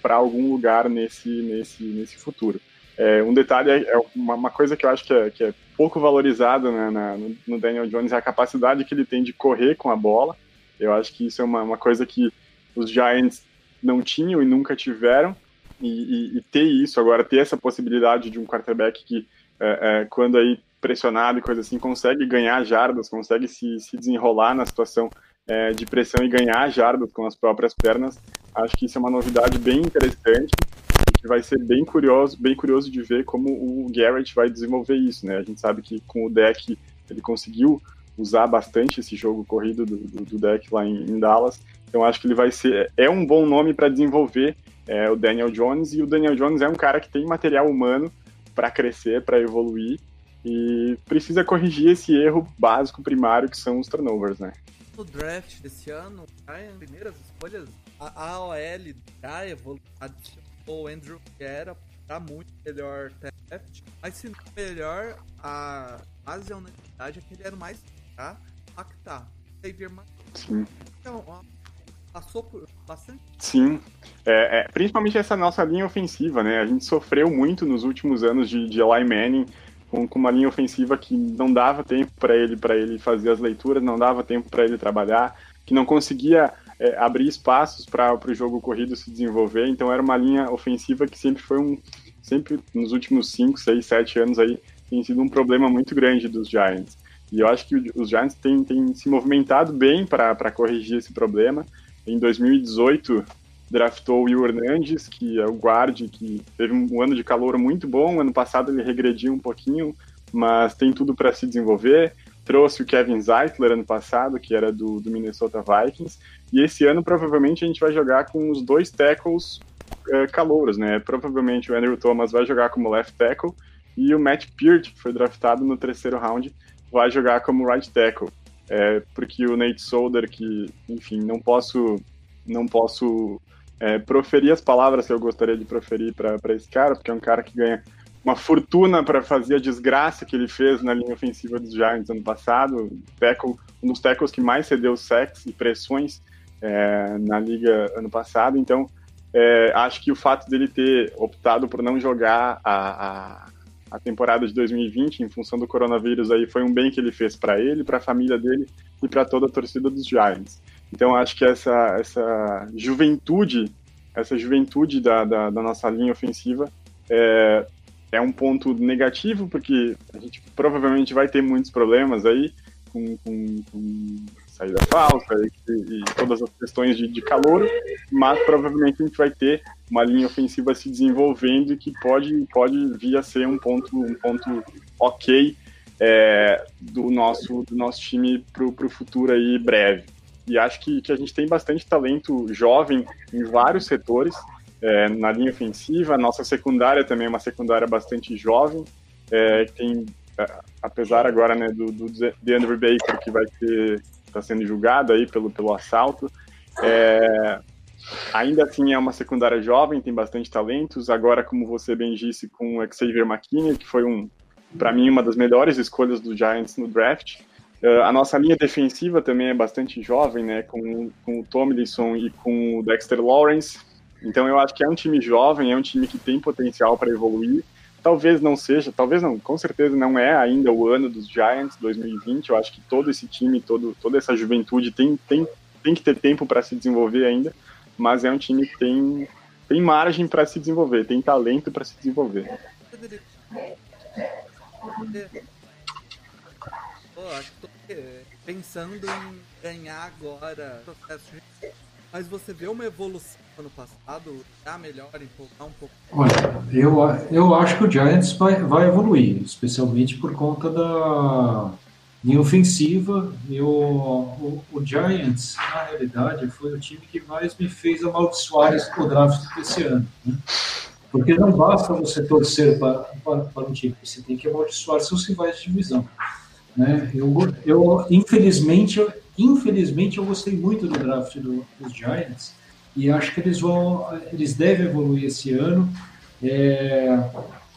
para algum lugar nesse, nesse, nesse futuro. É, um detalhe é, é uma, uma, coisa que eu acho que é, que é pouco valorizada né, no, Daniel Jones é a capacidade que ele tem de correr com a bola. Eu acho que isso é uma, uma coisa que os Giants não tinham e nunca tiveram. E, e, e, ter isso agora, ter essa possibilidade de um quarterback que, é, é, quando aí pressionado e coisa assim, consegue ganhar jardas, consegue se, se desenrolar na situação é, de pressão e ganhar jardas com as próprias pernas, acho que isso é uma novidade bem interessante que vai ser bem curioso, bem curioso de ver como o Garrett vai desenvolver isso, né? A gente sabe que com o deck ele conseguiu usar bastante esse jogo corrido do, do, do deck lá em, em, Dallas, então acho que ele vai ser é um bom nome para desenvolver é, o Daniel Jones. E o Daniel Jones é um cara que tem material humano para crescer, para evoluir. E precisa corrigir esse erro básico primário que são os turnovers, né? No draft desse ano, as primeiras escolhas, a AOL já evoluiu, o Andrew era tá muito melhor theft, mas se não melhor, a base da unanimidade é que ele era mais tá? impactar. Xavier Sim. Então, ó, passou por bastante. Sim. É, é, principalmente essa nossa linha ofensiva, né? A gente sofreu muito nos últimos anos de, de Eli Manning com, com uma linha ofensiva que não dava tempo para ele para ele fazer as leituras, não dava tempo para ele trabalhar, que não conseguia é, abrir espaços para o jogo corrido se desenvolver. Então era uma linha ofensiva que sempre foi um, sempre nos últimos 5, 6, 7 anos aí tem sido um problema muito grande dos Giants. E eu acho que os Giants têm, têm se movimentado bem para corrigir esse problema. Em 2018, draftou o Will Hernandes, que é o guard, que teve um ano de calor muito bom. Ano passado ele regrediu um pouquinho, mas tem tudo para se desenvolver. Trouxe o Kevin Zeitler ano passado, que era do, do, Minnesota Vikings. E esse ano provavelmente a gente vai jogar com os dois tackles uh, calouros, né? Provavelmente o Andrew Thomas vai jogar como left tackle e o Matt Peart, que foi draftado no terceiro round, vai jogar como right tackle. É, porque o Nate Solder, que, enfim, não posso não posso é, proferir as palavras que eu gostaria de proferir para esse cara, porque é um cara que ganha uma fortuna para fazer a desgraça que ele fez na linha ofensiva dos Giants ano passado, tackle, um dos tackles que mais cedeu sacks e pressões é, na liga ano passado, então é, acho que o fato dele ter optado por não jogar a, a, a, temporada de 2020 em função do coronavírus aí foi um bem que ele fez para ele, para a família dele e para toda a torcida dos Giants. Então acho que essa, essa juventude, essa juventude da, da, da nossa linha ofensiva é, é um ponto negativo, porque a gente provavelmente vai ter muitos problemas aí com, com, com saída falsa e, e, todas as questões de, de calor, mas provavelmente a gente vai ter uma linha ofensiva se desenvolvendo e que pode, pode vir a ser um ponto, um ponto ok é, do, nosso, do nosso time para o futuro aí breve. E acho que, que a gente tem bastante talento jovem em vários setores, é, na linha ofensiva. Nossa secundária também é uma secundária bastante jovem, é, tem, apesar agora né, do, do DeAndre Baker, que vai ter está sendo julgado aí pelo, pelo assalto. É, ainda assim é uma secundária jovem, tem bastante talentos. Agora, como você bem disse, com o Xavier McKinney, que foi um, para mim, uma das melhores escolhas do Giants no draft. Uh, a nossa linha defensiva também é bastante jovem, né? Com, com o Tomlinson e com o Dexter Lawrence. Então eu acho que é um time jovem, é um time que tem potencial para evoluir. Talvez não seja, talvez não, com certeza não é ainda o ano dos Giants 2020. Eu acho que todo esse time, todo, toda essa juventude tem, tem, tem que ter tempo para se desenvolver ainda, mas é um time que tem, tem margem para se desenvolver, tem talento para se desenvolver. Pô, acho que tô pensando em ganhar agora mas você vê uma evolução ano passado, tá melhor, empolgar um pouco? Olha, eu, eu acho que o Giants vai, vai evoluir, especialmente por conta da linha ofensiva. E o, o, o, Giants, na realidade, foi o time que mais me fez amaldiçoar o draft desse ano. Né? Porque não basta você torcer para, para, para um time, você tem que amaldiçoar seus rivais de divisão. Né? Eu, eu, infelizmente, infelizmente, eu gostei muito do draft do, dos Giants e acho que eles vão, eles devem evoluir esse ano. É,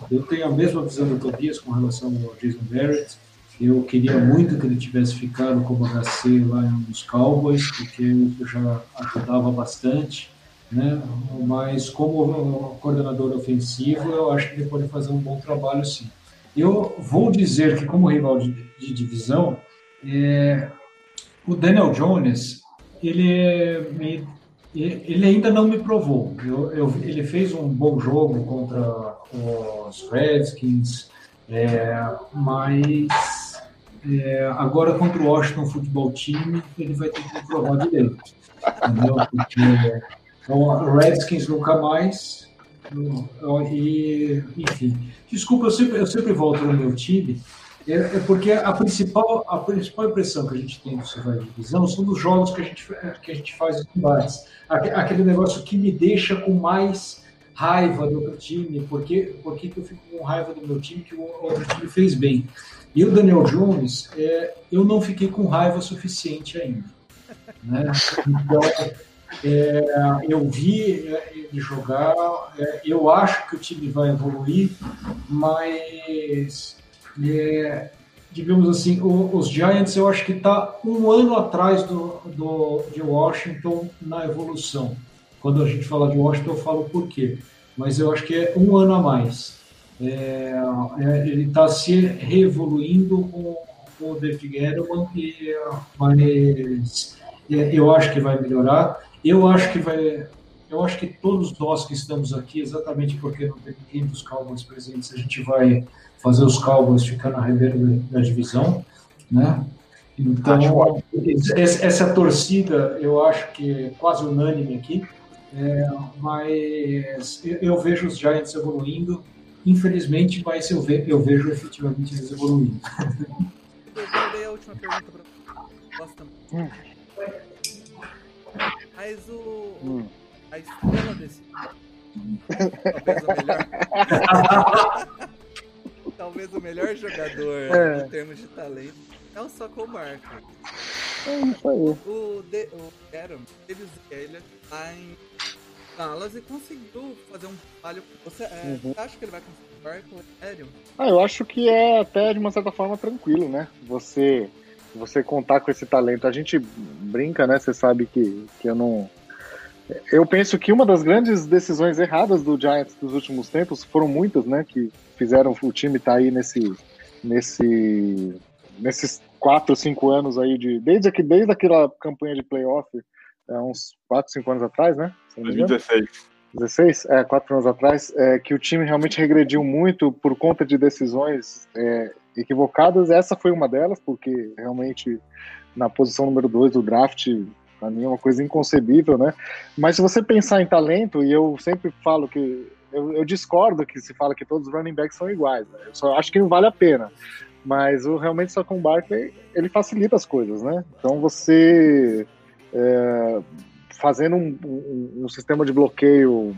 eu tenho a mesma visão do Tobias com relação ao Jason Barrett. Eu queria muito que ele tivesse ficado como HC lá nos Cowboys, porque isso já ajudava bastante. Né? Mas como coordenador ofensivo, eu acho que ele pode fazer um bom trabalho sim. Eu vou dizer que, como rival de, de divisão, é, o Daniel Jones, ele, me, ele ainda não me provou. Eu, eu, ele fez um bom jogo contra os Redskins, é, mas é, agora contra o Washington Football Team, ele vai ter que me provar direito. Porque então, Redskins nunca mais. E, enfim, desculpa, eu sempre, eu sempre volto no meu time, é, é, porque a principal, a principal impressão que a gente tem do Survival Divisão são dos jogos que a gente, que a gente faz os combates. Aquele negócio que me deixa com mais raiva do outro time, porque, porque eu fico com raiva do meu time que o outro time fez bem. E o Daniel Jones, é, eu não fiquei com raiva suficiente ainda. Né? Então, é, eu vi é, ele jogar, é, eu acho que o time vai evoluir, mas é, digamos assim, o, os Giants eu acho que está um ano atrás do, do, de Washington na evolução. Quando a gente fala de Washington, eu falo por quê. Mas eu acho que é um ano a mais. É, é, ele está se reevoluindo com, com o David Guerrero, mas é, eu acho que vai melhorar. Eu acho que vai. Eu acho que todos nós que estamos aqui, exatamente porque não tem ninguém dos Cowboys presentes, a gente vai fazer os Cowboys ficar na reserva da divisão, né? Então, essa torcida, eu acho que é quase unânime aqui, é, mas eu vejo os Giants evoluindo, infelizmente, mas eu, ve, eu vejo efetivamente eles evoluindo. Eu guardei a última pergunta para Gosta hum. Mas o. Hum. A estrela desse. Talvez o melhor. Talvez o melhor jogador é. em termos de talento é o Marker. É isso aí. O, de, o Aaron, ele, ele tá em Dallas e conseguiu fazer um trabalho. Você é, uhum. acha que ele vai conseguir o Aaron? Ah, eu acho que é até de uma certa forma tranquilo, né? Você você contar com esse talento. A gente brinca, né? Você sabe que, que eu não. Eu penso que uma das grandes decisões erradas do Giants dos últimos tempos foram muitas, né? Que fizeram o time estar tá aí nesse, nesse, nesses quatro, cinco anos aí de desde que desde aquela campanha de playoff, é, uns quatro, cinco anos atrás, né? 2016. 16, é, quatro anos atrás, é, que o time realmente regrediu muito por conta de decisões é, equivocadas. Essa foi uma delas, porque realmente na posição número 2 do draft, para mim é uma coisa inconcebível, né? Mas se você pensar em talento, e eu sempre falo que eu, eu discordo que se fala que todos os running backs são iguais, né? eu só acho que não vale a pena. Mas o realmente só com o Barkley ele facilita as coisas, né? Então você é, fazendo um, um, um, sistema de bloqueio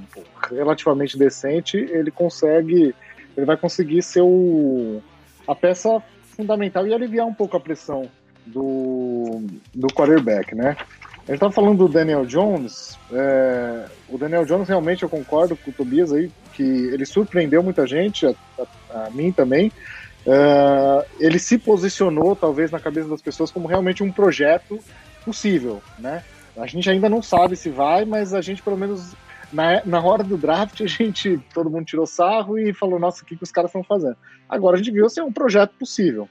relativamente decente, ele consegue, ele vai conseguir ser o, a peça fundamental e aliviar um pouco a pressão do, do quarterback, né? A gente estava falando do Daniel Jones. É, o Daniel Jones realmente eu concordo com o Tobias aí que ele surpreendeu muita gente, a, a, a mim também. É, ele se posicionou talvez na cabeça das pessoas como realmente um projeto possível, né? A gente ainda não sabe se vai, mas a gente pelo menos na, na hora do draft, a gente, todo mundo tirou sarro e falou, nossa, o que, que os caras estão fazendo? Agora a gente viu assim, é um projeto possível.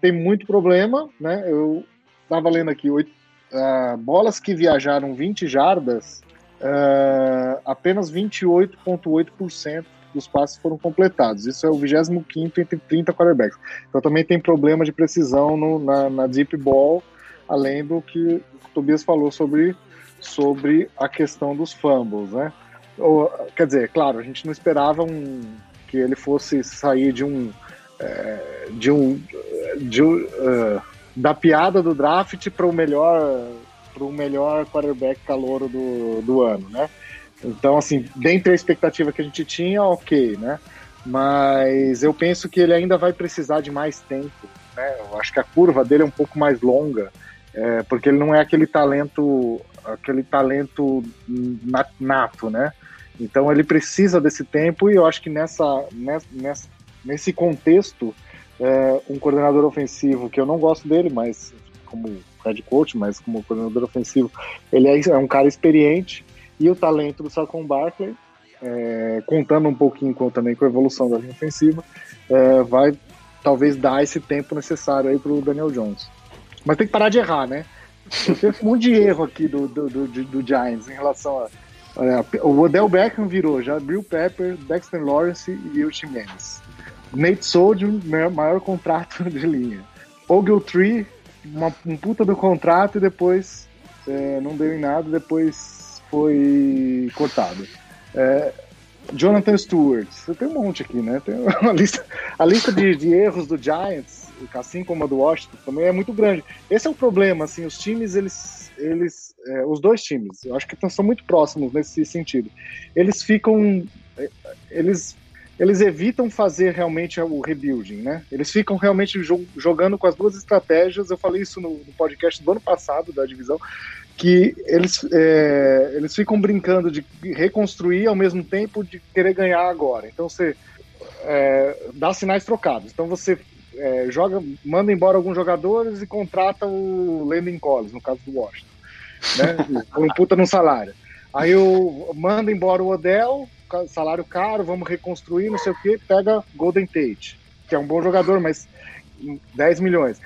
Tem muito problema, né? Eu estava lendo aqui, oito, uh, bolas que viajaram 20 jardas, uh, apenas 28,8% dos passes foram completados. Isso é o 25 entre 30 quarterbacks. Então também tem problema de precisão no, na, na deep ball, além do que o Tobias falou sobre, sobre a questão dos fumbles, né? Ou, quer dizer, claro, a gente não esperava um, que ele fosse sair de um. É, de um. De um uh, da piada do draft para o melhor para o melhor quarterback calouro do, do ano, né? Então, assim, dentro da expectativa que a gente tinha, ok, né? Mas eu penso que ele ainda vai precisar de mais tempo, né? Eu acho que a curva dele é um pouco mais longa, é, porque ele não é aquele talento, aquele talento nato, né? Então ele precisa desse tempo e eu acho que nessa, nessa nesse contexto, é, um coordenador ofensivo, que eu não gosto dele, mas como head coach, mas como coordenador ofensivo, ele é, é um cara experiente e o talento do Saquon Barkley, é, contando um pouquinho com, também com a evolução da linha ofensiva, é, vai talvez dar esse tempo necessário aí para o Daniel Jones. Mas tem que parar de errar, né? Teve um monte de erro aqui do, do, do, do Giants em relação a o Odell Beckham virou já Bill Pepper, Dexter Lawrence e o. Nate Soldier, maior contrato de linha. Ogletree, uma, um puta do contrato e depois é, não deu em nada, depois foi cortado. É, Jonathan Stewart, tem um monte aqui, né? Tem uma lista, a lista de, de erros do Giants, assim como a do Washington, também é muito grande. Esse é o problema, assim, os times, eles, eles é, os dois times, eu acho que são muito próximos nesse sentido. Eles ficam, é, eles, eles evitam fazer realmente o rebuilding, né? Eles ficam realmente jogando com as duas estratégias. Eu falei isso no, no podcast do ano passado da divisão, que eles, é, eles ficam brincando de reconstruir ao mesmo tempo de querer ganhar agora. Então você é, dá sinais trocados. Então você é, joga, manda embora alguns jogadores e contrata o Landon Collins, no caso do Washington né? um puta no salário. Aí eu mando embora o Odell salário caro, vamos reconstruir, não sei o que, pega Golden Tate, que é um bom jogador, mas 10 milhões.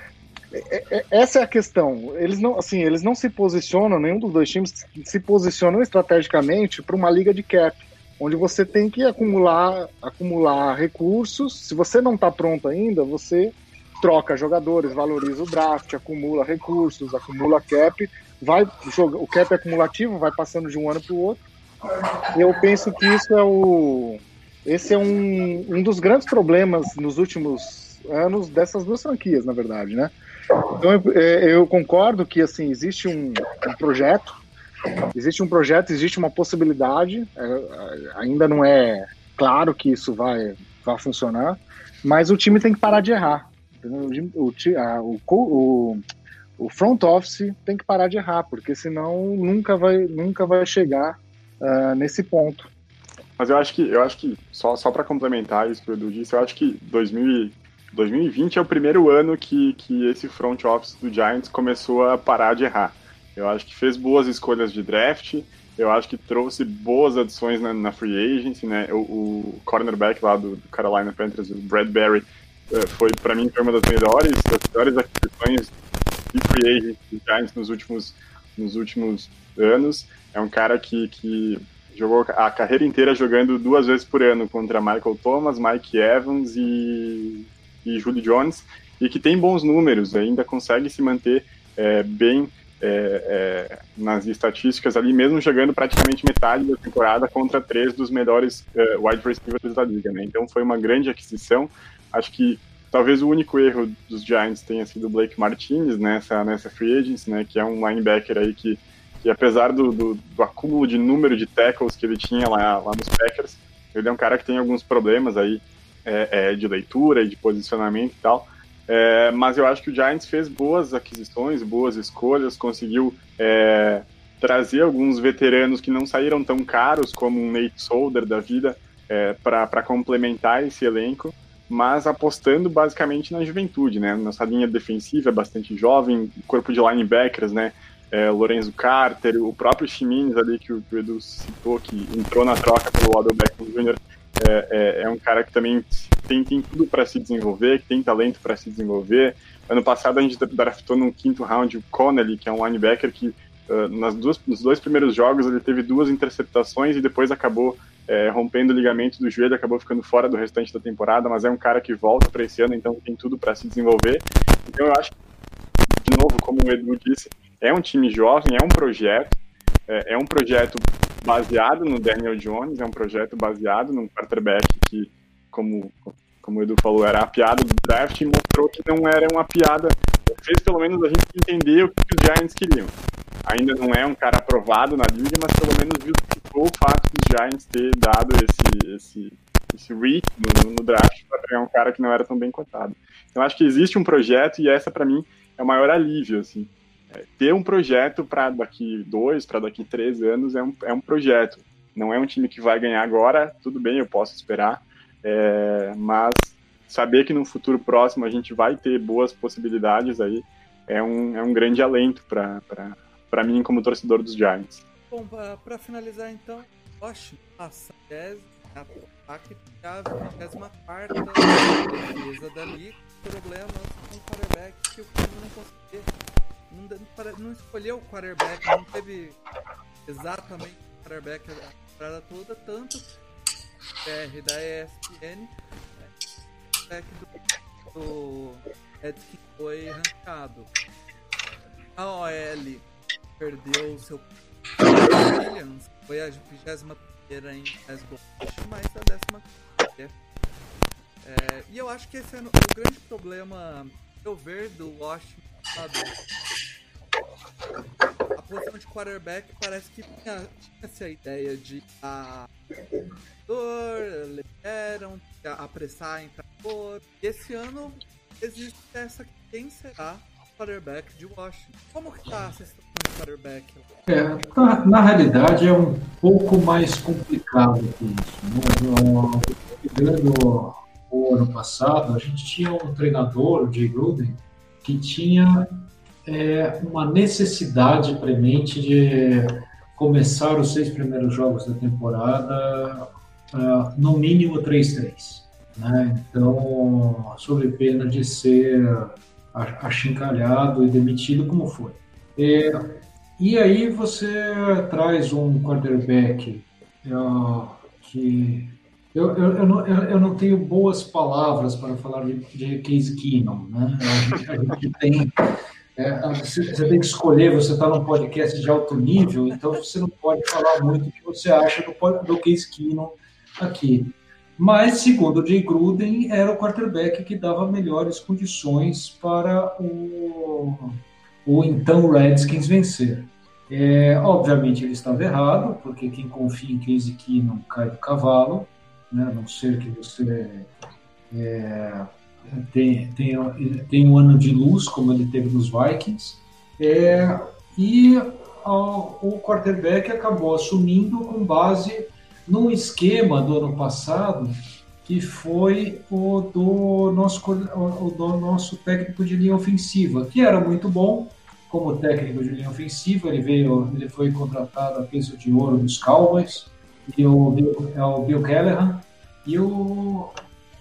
É, é, essa é a questão. Eles não, assim, eles não se posicionam, nenhum dos dois times se posicionam estrategicamente para uma liga de cap, onde você tem que acumular, acumular recursos. Se você não está pronto ainda, você troca jogadores, valoriza o draft, acumula recursos, acumula cap, vai o cap é acumulativo, vai passando de um ano para o outro. Eu penso que isso é o esse é um, um dos grandes problemas nos últimos anos dessas duas franquias, na verdade, né? Então eu, é, eu concordo que assim existe um, um, projeto, existe um projeto, existe uma possibilidade. É, ainda não é claro que isso vai, vai funcionar, mas o time tem que parar de errar. O, o, o, o front office tem que parar de errar, porque senão nunca vai, nunca vai chegar uh, nesse ponto. Mas eu acho que, eu acho que só, só para complementar isso que o Edu disse, eu acho que 2000, 2020 é o primeiro ano que, que esse front office do Giants começou a parar de errar. Eu acho que fez boas escolhas de draft, eu acho que trouxe boas adições na, na free agency, né? O, o, cornerback lá do, Carolina Panthers, o Bradbury, uh, foi para mim uma das melhores, das melhores aquisições de free agency do Giants nos últimos nos últimos anos. É um cara que, que jogou a carreira inteira jogando duas vezes por ano contra Michael Thomas, Mike Evans e e Julio Jones, e que tem bons números, ainda consegue se manter é, bem é, é, nas estatísticas ali, mesmo jogando praticamente metade da temporada contra três dos melhores é, wide receivers da liga, né? Então foi uma grande aquisição. Acho que talvez o único erro dos Giants tenha sido o Blake Martinez nessa, nessa free agency, né? Que é um linebacker aí que, que apesar do, do, do acúmulo de número de tackles que ele tinha lá, lá nos Packers, ele é um cara que tem alguns problemas aí é, é, de leitura e de posicionamento e tal. É, mas eu acho que o Giants fez boas aquisições, boas escolhas, conseguiu é, trazer alguns veteranos que não saíram tão caros como um Nate Solder da vida é, para complementar esse elenco, mas apostando basicamente na juventude, né? Nossa linha defensiva é bastante jovem, corpo de linebackers, né? É, Lorenzo Carter, o próprio Chimines ali que o, Edu citou, que entrou na troca pelo Odell Beckham Jr., é, é, é um cara que também tem, tem tudo para se desenvolver, que tem talento para se desenvolver. Ano passado a gente draftou no quinto round o Connelly, que é um linebacker que uh, nas duas, nos dois primeiros jogos ele teve duas interceptações e depois acabou é, rompendo o ligamento do joelho, acabou ficando fora do restante da temporada, mas é um cara que volta para esse ano, então tem tudo para se desenvolver. Então eu acho que, de novo, como o Edu disse, é um time jovem, é um projeto, é, é um projeto baseado no Daniel Jones, é um projeto baseado num quarterback que, como, como o Edu falou, era a piada do draft e mostrou que não era uma piada, fez pelo menos a gente entender o que os Giants queriam. Ainda não é um cara aprovado na liga, mas pelo menos justificou o fato dos Giants ter dado esse, esse, esse reach no, no draft para pegar um cara que não era tão bem cotado. Então acho que existe um projeto e essa para mim é o maior alívio, assim é, ter um projeto para daqui dois, para daqui três anos é um, é um projeto. Não é um time que vai ganhar agora, tudo bem, eu posso esperar, é, mas saber que no futuro próximo a gente vai ter boas possibilidades aí é um, é um grande alento para mim como torcedor dos Giants. Bom, para finalizar então, Washington passa a ataque a 24 defesa da liga, problemas com o quarterback que o time não conseguiu não, não escolheu o quarterback, não teve exatamente o quarterback a temporada toda, tanto PR da ESPN, né, do, do que foi arrancado. A OL perdeu seu Williams, foi a 21 em Glasgow, mas a décima é, e eu acho que esse é o grande problema, eu ver, do Washington sabe? A posição de quarterback parece que tinha, tinha essa ideia de a liberam, apressar, entrar E esse ano existe essa quem será o quarterback de Washington. Como que tá a situação quarterback? É, na, na, realidade é um pouco mais complicado que isso. No, no, o ano passado, a gente tinha um treinador, o Jay Gruden, que tinha é, uma necessidade premente de começar os seis primeiros jogos da temporada uh, no mínimo 3-3. Né? Então, sob pena de ser achincalhado e demitido, como foi. E, e aí você traz um quarterback uh, que eu, eu, eu, não, eu, não, tenho boas palavras para falar de, de Case Keenum. Né? A gente tem é, você, tem que escolher, você está num podcast de alto nível, então você não pode falar muito o que você acha do, do Case Keenum aqui. Mas, segundo o Jay Gruden, era o quarterback que dava melhores condições para o, o então Redskins vencer. É, obviamente ele estava errado, porque quem confia em Case Keenum cai do cavalo, né? a não ser que você é, tem, tem, tem um ano de luz, como ele teve nos Vikings, é, e o quarterback acabou assumindo com base num esquema do ano passado que foi o do nosso, o do nosso técnico de linha ofensiva, que era muito bom como técnico de linha ofensiva, ele veio, ele foi contratado a peso de ouro dos Cowboys, e o é o Bill Callahan, e o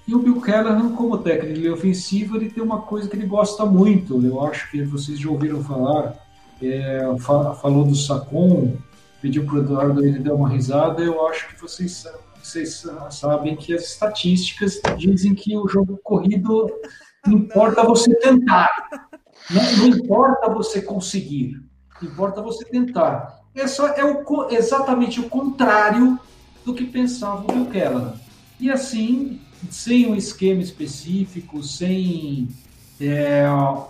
e o Bill Callahan, como técnico de ofensiva, ele tem uma coisa que ele gosta muito. Eu acho que vocês já ouviram falar. É, falou do Sacon, pediu para o Eduardo ele dar uma risada. Eu acho que vocês, vocês sabem que as estatísticas dizem que o jogo corrido importa você tentar. Não, não importa você conseguir, importa você tentar. Essa é o, exatamente o contrário do que pensava o Bill Callahan. E assim, sem um esquema específico, sem é,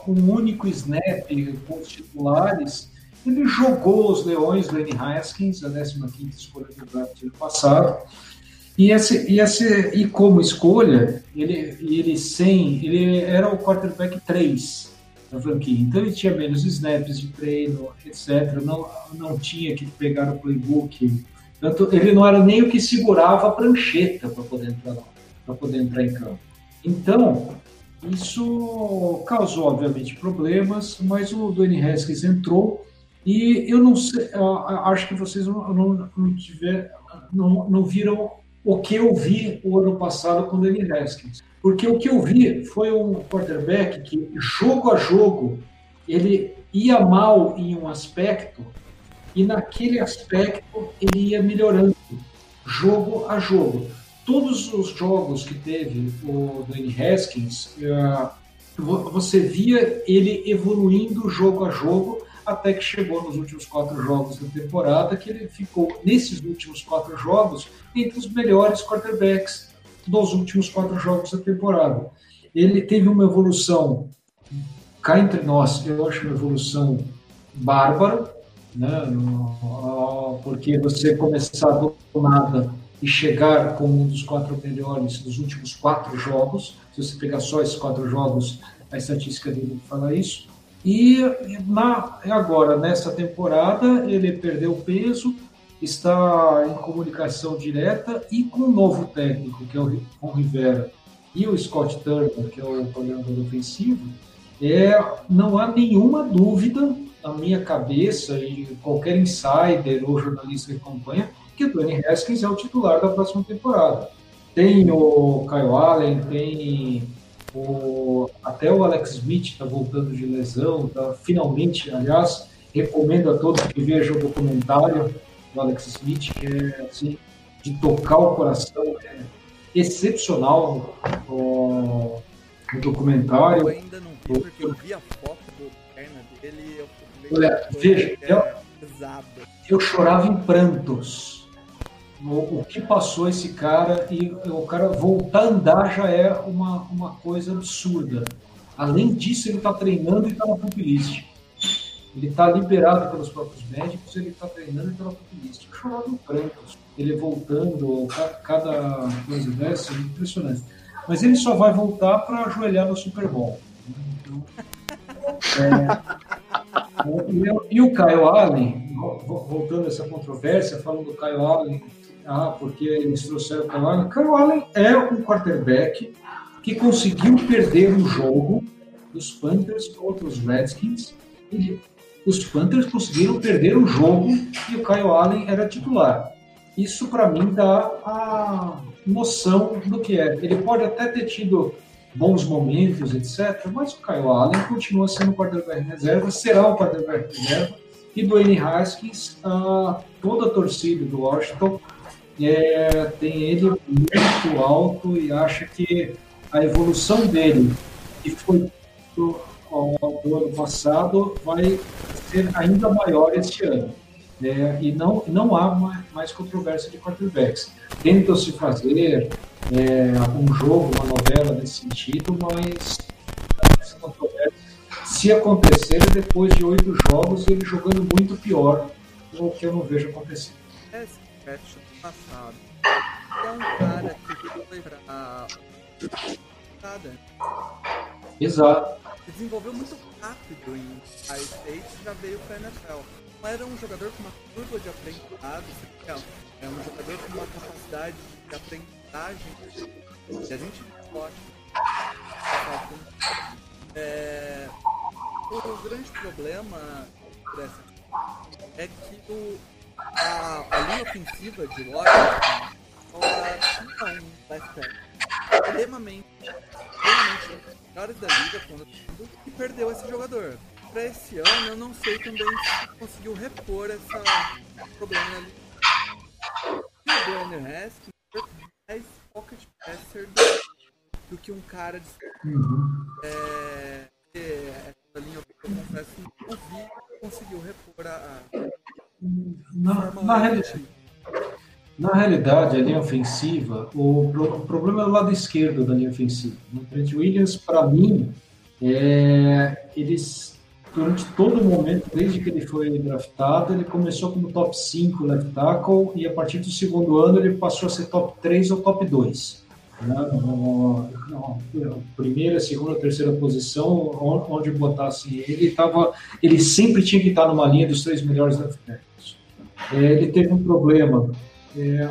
um único snap com os titulares, ele jogou os Leões do N. Haskins, a 15 escolha do draft ano passado, e, esse, e, esse, e como escolha, ele, ele sem, ele era o quarterback 3 da franquia, então ele tinha menos snaps de treino, etc. Não, não tinha que pegar o playbook, tanto ele não era nem o que segurava a prancheta para poder entrar para poder entrar em campo. Então, isso causou, obviamente, problemas, mas o Dwayne Haskins entrou e eu não sei, eu acho que vocês não, não, não, tiver, não, não viram o que eu vi o ano passado com o Dwayne Haskins. Porque o que eu vi foi um quarterback que, jogo a jogo, ele ia mal em um aspecto e naquele aspecto ele ia melhorando, jogo a jogo todos os jogos que teve o Dwayne Haskins, uh, você via ele evoluindo jogo a jogo, até que chegou nos últimos quatro jogos da temporada, que ele ficou, nesses últimos quatro jogos, entre os melhores quarterbacks dos últimos quatro jogos da temporada. Ele teve uma evolução, cá entre nós, eu acho uma evolução bárbara, né? porque você começar do nada e chegar como um dos quatro melhores dos últimos quatro jogos. Se você pegar só esses quatro jogos, a estatística dele fala isso. E na, agora, nessa temporada, ele perdeu peso, está em comunicação direta e com o novo técnico, que é o Ron Rivera, e o Scott Turner, que é o coordenador ofensivo, é, não há nenhuma dúvida na minha cabeça e qualquer insider ou jornalista que acompanha que o Tony Haskins é o titular da próxima temporada. Tem o Kyle Allen, tem o, até o Alex Smith está voltando de lesão, tá, finalmente, aliás, recomendo a todos que vejam o documentário do Alex Smith, que é assim, de tocar o coração, é excepcional o, o documentário. Eu ainda não vi, porque eu vi a foto do perna dele eu Olha, veja, eu, eu chorava em prantos o, o, que passou esse cara e o cara voltar a andar já é uma, uma coisa absurda. Além disso, ele está treinando e está na pupiliste. Ele está liberado pelos próprios médicos, ele está treinando e está na pupiliste. Eu chorava prantos. Ele voltando, cada coisa dessa, é impressionante. Mas ele só vai voltar para ajoelhar no Super Bowl. Então, é, e, e o Kyle Allen, voltando a essa controvérsia, falando do Kyle Allen ah, porque eles trouxeram o Kyle Allen. Kyle Allen é um quarterback que conseguiu perder o jogo dos Panthers contra os Redskins. E os Panthers conseguiram perder o jogo e o Kyle Allen era titular. isso para mim dá a noção do que é. Ele pode até ter tido bons momentos, etc., mas o Kyle Allen continua sendo o quarterback reserva, será o quarterback reserva, e Dwayne Haskins, uh, toda a torcida do Washington é, tem ele muito alto e acha que a evolução dele, que foi do, do ano passado, vai ser ainda maior este ano. É, e não, não há mais controvérsia de quarterbacks. Tentam-se fazer é, um jogo, uma novela nesse sentido, mas se acontecer, é depois de oito jogos, ele jogando muito pior, o que eu não vejo acontecer. Esse match passado é um cara que foi pra. Exato. Desenvolveu muito rápido em High State e já veio pra NFL era um jogador com uma curva de aprendizado, é um jogador com uma capacidade de aprendizagem que a gente pode. É, o grande problema dessa é que o, a, a linha ofensiva de Washington ela tinha um left extremamente, extremamente melhores da liga quando e perdeu esse jogador para esse ano, eu não sei também se conseguiu repor esse problema ali. E o Brandon Haskins é mais pocket passer do, do, que um cara de. Uhum. É, essa linha eu confesso que não vi conseguiu repor a. a na, na, realidade, na realidade, a linha ofensiva, o, o problema é o lado esquerdo da linha ofensiva. O Trent Williams, para mim, é, eles durante todo o momento, desde que ele foi draftado, ele começou como top 5 left tackle e a partir do segundo ano ele passou a ser top 3 ou top 2. Né? primeira, segunda, terceira posição, onde botasse ele, estava, ele sempre tinha que estar numa linha dos três melhores tackles. É, ele teve um problema. É,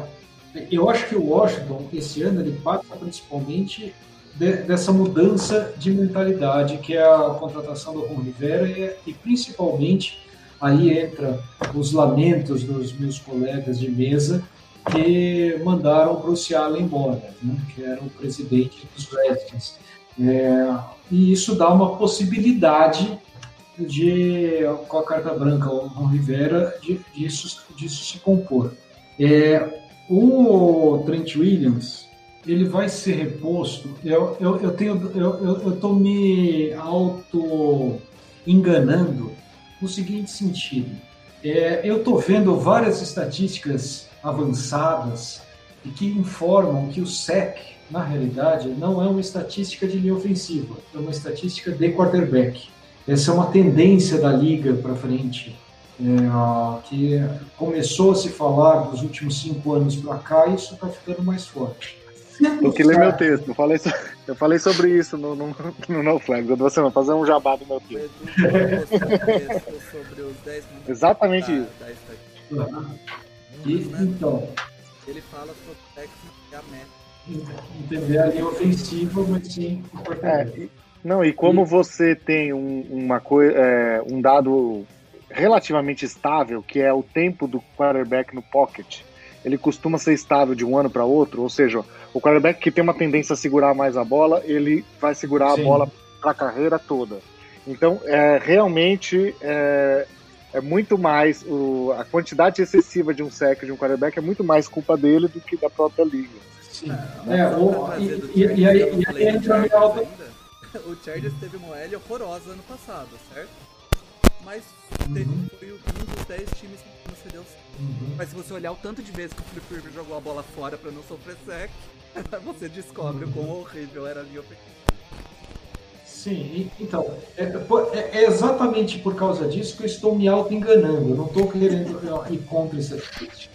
eu acho que o Washington, esse ano, ele passa principalmente de, dessa mudança de mentalidade, que é a contratação do Ron Rivera e, e principalmente aí entra os lamentos dos meus colegas de mesa que mandaram o Bruce Allen embora, né, que era o presidente dos Redskins. É, e isso dá uma possibilidade de, com a carta branca, o Ron Rivera, de, disso, disso se compor. É, o Trent Williams, ele vai ser reposto. Eu, eu, eu tenho, eu estou me auto enganando no seguinte sentido. É, eu estou vendo várias estatísticas avançadas e que informam que o SEC, na realidade, não é uma estatística de linha ofensiva, é uma estatística de quarterback. Essa é uma tendência da liga para frente, é, que começou a se falar dos últimos cinco anos para cá e isso está ficando mais forte. Eu que ler meu texto. Eu falei, so... eu falei sobre isso no, no, no No Flags. Eu vou fazer um jabá do meu texto. Exatamente isso. Da, e, então. Ele fala sobre técnica e a meta. Entender a linha ofensiva, mas sim. É, não, e como você tem um, uma coisa, é, um dado relativamente estável, que é o tempo do quarterback no pocket, ele costuma ser estável de um ano para outro, ou seja, o quarterback que tem uma tendência a segurar mais a bola, ele vai segurar Sim. a bola para a carreira toda. Então, é, realmente é, é muito mais o, a quantidade excessiva de um sec de um quarterback é muito mais culpa dele do que da própria liga. Sim. É, o, e, e, e, aí, e aí entra O Chargers teve uma L horrorosa ano passado, certo? Mas teve, uhum. foi um dos 10 times que concedeu uhum. Mas se você olhar o tanto de vezes que o Flip Rivers jogou a bola fora para não sofrer sec, você descobre o quão horrível era a linha ofensiva. Sim, então, é, é, é, exatamente por causa disso que eu estou me auto-enganando. Eu não estou querendo ir contra essa crítica.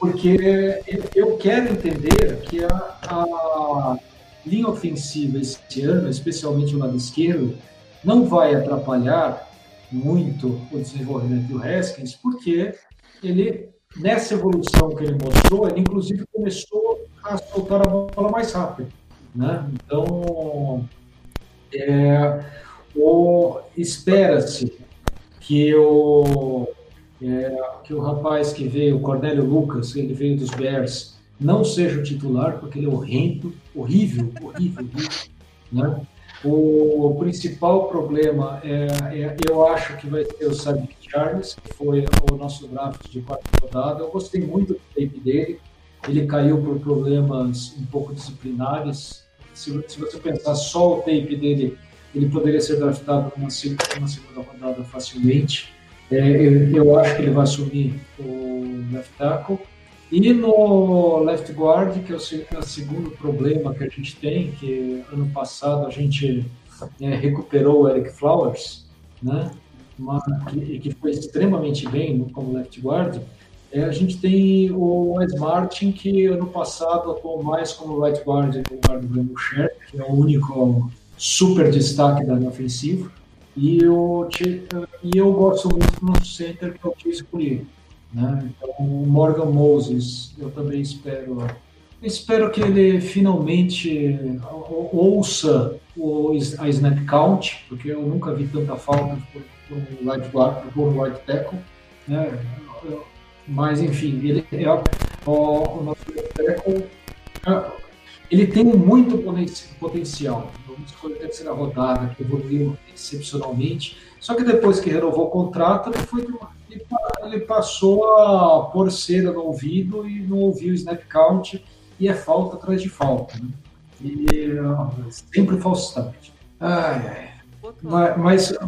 Porque eu quero entender que a, a linha ofensiva esse ano, especialmente o lado esquerdo, não vai atrapalhar muito o desenvolvimento do Haskins, porque ele, nessa evolução que ele mostrou, ele inclusive começou a soltar a bola mais rápido. Né? Então, é, espera-se que o, é, que o rapaz que veio, o Cornélio Lucas, ele veio dos Bears, não seja o titular, porque ele é horrendo, horrível, horrível, horrível né? O principal problema, é, é, eu acho que vai ser o Sadiq Charles, que foi o nosso draft de quarta rodada. Eu gostei muito do tape dele. Ele caiu por problemas um pouco disciplinares. Se, se você pensar só o tape dele, ele poderia ser draftado numa, numa segunda rodada facilmente. É, eu, eu, acho que ele vai assumir o left tackle. E no left guard, que é o, é o segundo problema que a gente tem, que ano passado a gente é, recuperou o Eric Flowers, né? Uma, que, que foi extremamente bem como left guard. É, a gente tem o Wes Martin, que ano passado atuou mais como right guard no lugar do Brandon Scherf, que é o único super destaque da ofensiva. E, o, e eu gosto muito nosso center, que é o Chase Pulido. Né? Então, o Morgan Moses, eu também espero. Espero que ele finalmente ouça a snap count, porque eu nunca vi tanta falta por, um right guard, por um right tackle. Né? Mas, enfim, ele é o, o nosso tackle. Ele tem muito potencial. Vamos escolher a terceira rodada, que evoluiu excepcionalmente. Só que depois que renovou o contrato, ele, foi, ele passou a pôr cera no ouvido e não ouviu o snap count, e é falta atrás de falta. Né? E sempre false start. Ai, ai. Mas, mas,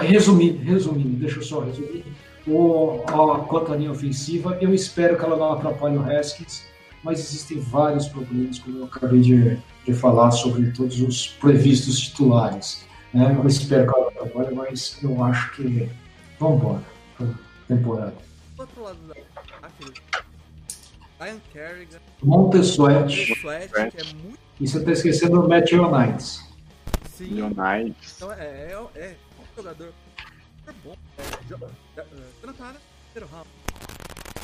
resumindo, resumindo, deixa eu só resumir. O, a, à linha ofensiva, eu espero que ela não atrapalhe o Haskins mas existem vários problemas, como eu acabei de, de falar, sobre todos os previstos titulares. Né? Eu espero que ela trabalhe, mas eu acho que vamos embora para temporada. outro lado da Ryan Kerrigan, Montessuet, é muito... e você está esquecendo o Matt Leonites. Sim. Leonites. Então é, é, é um jogador super bom. É,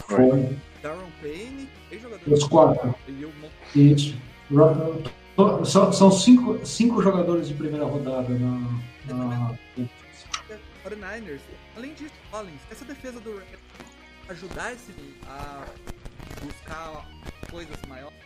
Foi. Darren Payne, Os quatro. Isso. São, são cinco, cinco jogadores de primeira rodada na. na... 49ers. Além disso, Collins, essa defesa do ajudar esse a buscar coisas maiores?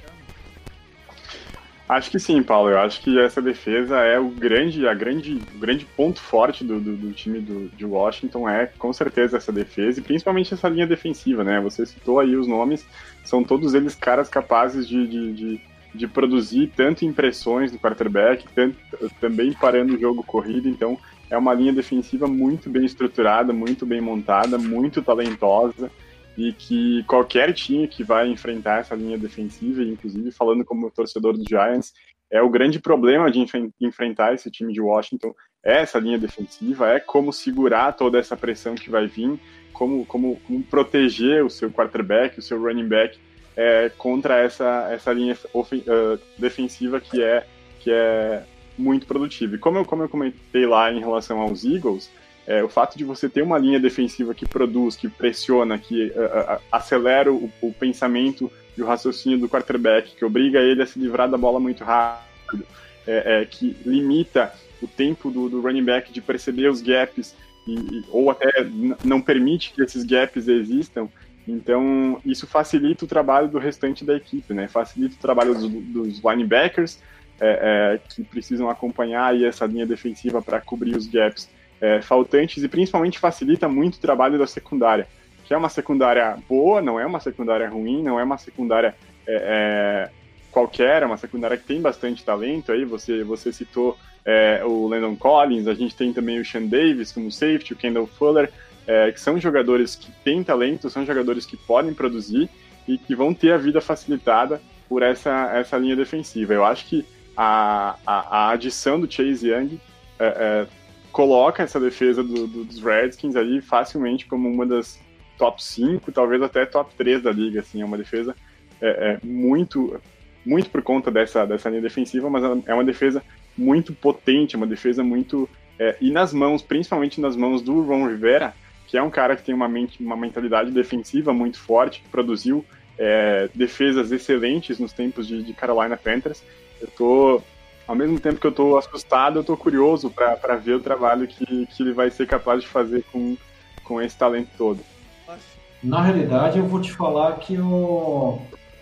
Acho que sim, Paulo. Eu acho que essa defesa é o grande, a grande, o grande ponto forte do, do, do time do, de Washington é com certeza essa defesa e principalmente essa linha defensiva, né? Você citou aí os nomes, são todos eles caras capazes de, de, de, de produzir tanto impressões do quarterback, tanto, também parando o jogo corrido. Então é uma linha defensiva muito bem estruturada, muito bem montada, muito talentosa e que qualquer time que vai enfrentar essa linha defensiva, inclusive falando como torcedor do Giants, é o grande problema de enfrentar esse time de Washington, é essa linha defensiva, é como segurar toda essa pressão que vai vir, como, como, como proteger o seu quarterback, o seu running back é, contra essa, essa linha uh, defensiva que é, que é muito produtiva. E como eu, como eu comentei lá em relação aos Eagles, é, o fato de você ter uma linha defensiva que produz, que pressiona, que uh, acelera o, o, pensamento e o raciocínio do quarterback, que obriga ele a se livrar da bola muito rápido, é, é, que limita o tempo do, do, running back de perceber os gaps e, e, ou até não permite que esses gaps existam. Então, isso facilita o trabalho do restante da equipe, né? Facilita o trabalho dos, dos linebackers, é, é, que precisam acompanhar essa linha defensiva para cobrir os gaps é, faltantes e principalmente facilita muito o trabalho da secundária, que é uma secundária boa, não é uma secundária ruim, não é uma secundária é, é, qualquer, é uma secundária que tem bastante talento. Aí você, você citou é, o Landon Collins, a gente tem também o Sean Davis como safety, o Kendall Fuller, é, que são jogadores que têm talento, são jogadores que podem produzir e que vão ter a vida facilitada por essa, essa linha defensiva. Eu acho que a, a, a adição do Chase Young é, é coloca essa defesa do, do, dos Redskins ali facilmente como uma das top 5, talvez até top 3 da liga, assim, é uma defesa é, é muito muito por conta dessa, dessa linha defensiva, mas é uma defesa muito potente, uma defesa muito é, e nas mãos, principalmente nas mãos do Ron Rivera, que é um cara que tem uma, mente, uma mentalidade defensiva muito forte, que produziu é, defesas excelentes nos tempos de, de Carolina Panthers. Eu tô ao mesmo tempo que eu estou assustado, eu estou curioso para ver o trabalho que, que ele vai ser capaz de fazer com, com esse talento todo. Na realidade, eu vou te falar que eu,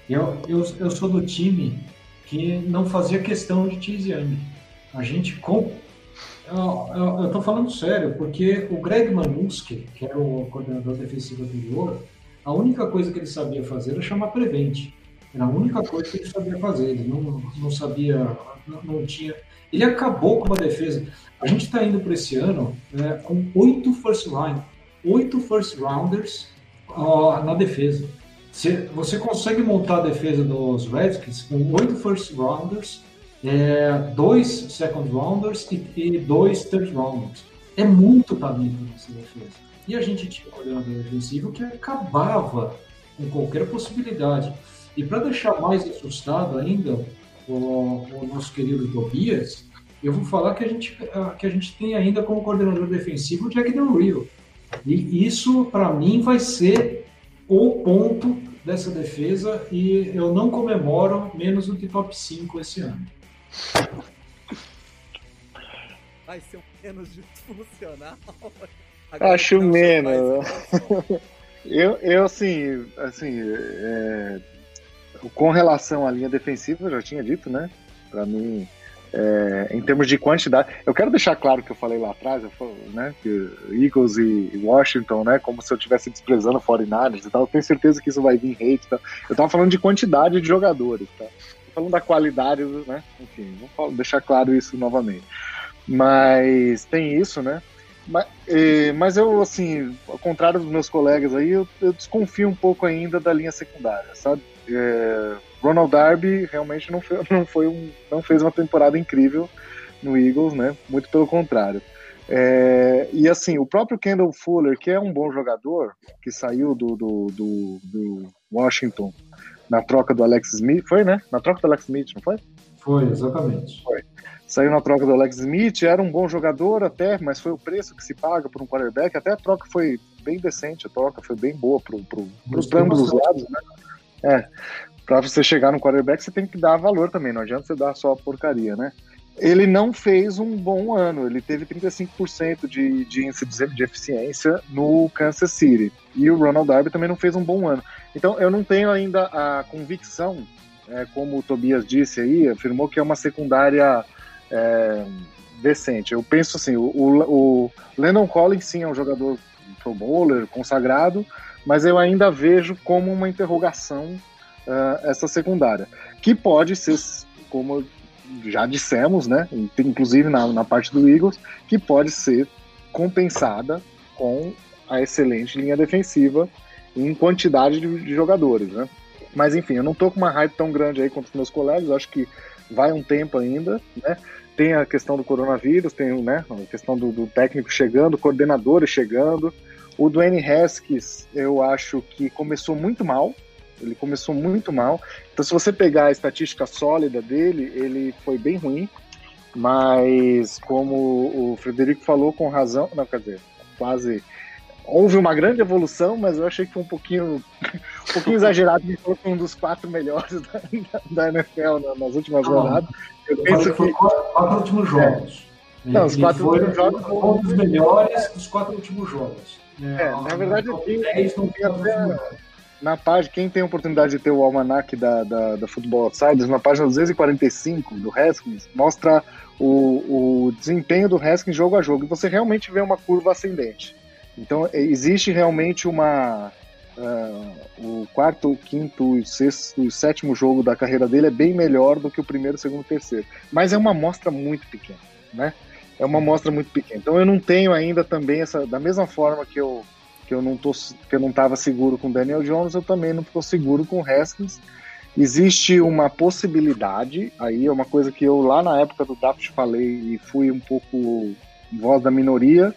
eu, eu, eu sou do time que não fazia questão de Chase. A gente com eu, estou falando sério, porque o Greg Manuski, que era o coordenador defensivo anterior, a única coisa que ele sabia fazer era chamar prevent. Era a única coisa que ele sabia fazer. Ele não, não sabia, não, não tinha. Ele acabou com uma defesa. A gente está indo para esse ano né, com oito first line, oito first rounders na defesa. Você, você consegue montar a defesa dos Redskins com oito first rounders, é, dois second rounders e, e, dois third rounders. É muito talento nessa defesa. E a gente tinha um coordenador defensivo que acabava com qualquer possibilidade. E para deixar mais assustado ainda o, o, nosso querido Tobias, eu vou falar que a gente, que a gente tem ainda como coordenador defensivo o Jack Del Rio. E isso, para mim, vai ser o ponto dessa defesa e eu não comemoro menos do que top 5 esse ano. Vai ser um menos disfuncional. Acho menos. eu, eu, assim, assim é, com relação à linha defensiva, eu já tinha dito, né? Para mim, é, em termos de quantidade, eu quero deixar claro que eu falei lá atrás, falei, né, que Eagles e Washington, né, como se eu estivesse desprezando 49ers e tal, eu tenho certeza que isso vai vir hate, tá? Eu tava falando de quantidade de jogadores, tá? Tô falando da qualidade, né, enfim, vou deixar claro isso novamente. Mas tem isso, né, mas, mas eu, assim, ao contrário dos meus colegas aí, eu, eu desconfio um pouco ainda da linha secundária, sabe? É, Ronald Darby realmente não, foi, não, foi um, não fez uma temporada incrível no Eagles, né? Muito pelo contrário. É, e assim, o próprio Kendall Fuller, que é um bom jogador, que saiu do, do, do, do, Washington na troca do Alex Smith, foi, né? Na troca do Alex Smith, não foi? Foi, exatamente. Foi. Saiu na troca do Alex Smith, era um bom jogador até, mas foi o preço que se paga por um quarterback. Até a troca foi bem decente, a troca foi bem boa para pro, pro, ambos os lados, né? É, para você chegar no quarterback, você tem que dar valor também, não adianta você dar só porcaria, né? Ele não fez um bom ano, ele teve 35% de, de de eficiência no Kansas City. E o Ronald Darby também não fez um bom ano. Então eu não tenho ainda a convicção, é, como o Tobias disse aí, afirmou que é uma secundária é, decente. Eu penso assim, o, o, o Collins sim é um jogador pro bowler, consagrado, mas eu ainda vejo como uma interrogação uh, essa secundária, que pode ser, como já dissemos, né, inclusive na, na parte do Eagles, que pode ser compensada com a excelente linha defensiva em quantidade de, de jogadores, né? Mas enfim, eu não tô com uma hype tão grande aí quanto os meus colegas, acho que vai um tempo ainda, né? Tem a questão do coronavírus, tem né, a questão do, do técnico chegando, coordenadores chegando. O Dwayne Haskins, eu acho que começou muito mal, ele começou muito mal. Então, se você pegar a estatística sólida dele, ele foi bem ruim. Mas, como o Frederico falou com razão, não, quer dizer, quase houve uma grande evolução, mas eu achei que foi um pouquinho, um pouquinho exagerado. Ele que um dos quatro melhores da, da NFL nas últimas ah, rodadas. Eu penso que. Quatro últimos jogos. Não, os quatro últimos jogos. Um dos melhores dos quatro últimos jogos. É, na verdade, tenho, eu tenho até na página, quem tem a oportunidade de ter o almanac da, da, da Football Outsiders, na página 245 do Haskins, mostra o, o desempenho do Haskins jogo a jogo, e você realmente vê uma curva ascendente. Então, é, existe realmente uma... Uh, o quarto, quinto, sexto e sétimo jogo da carreira dele é bem melhor do que o primeiro, segundo e terceiro. Mas é uma amostra muito pequena, né? É uma amostra muito pequena. Então eu não tenho ainda também essa... Da mesma forma que eu que eu não tô que eu não estava seguro com Daniel Jones, eu também não estou seguro com Haskins. Existe uma possibilidade, aí é uma coisa que eu lá na época do draft falei e fui um pouco voz da minoria,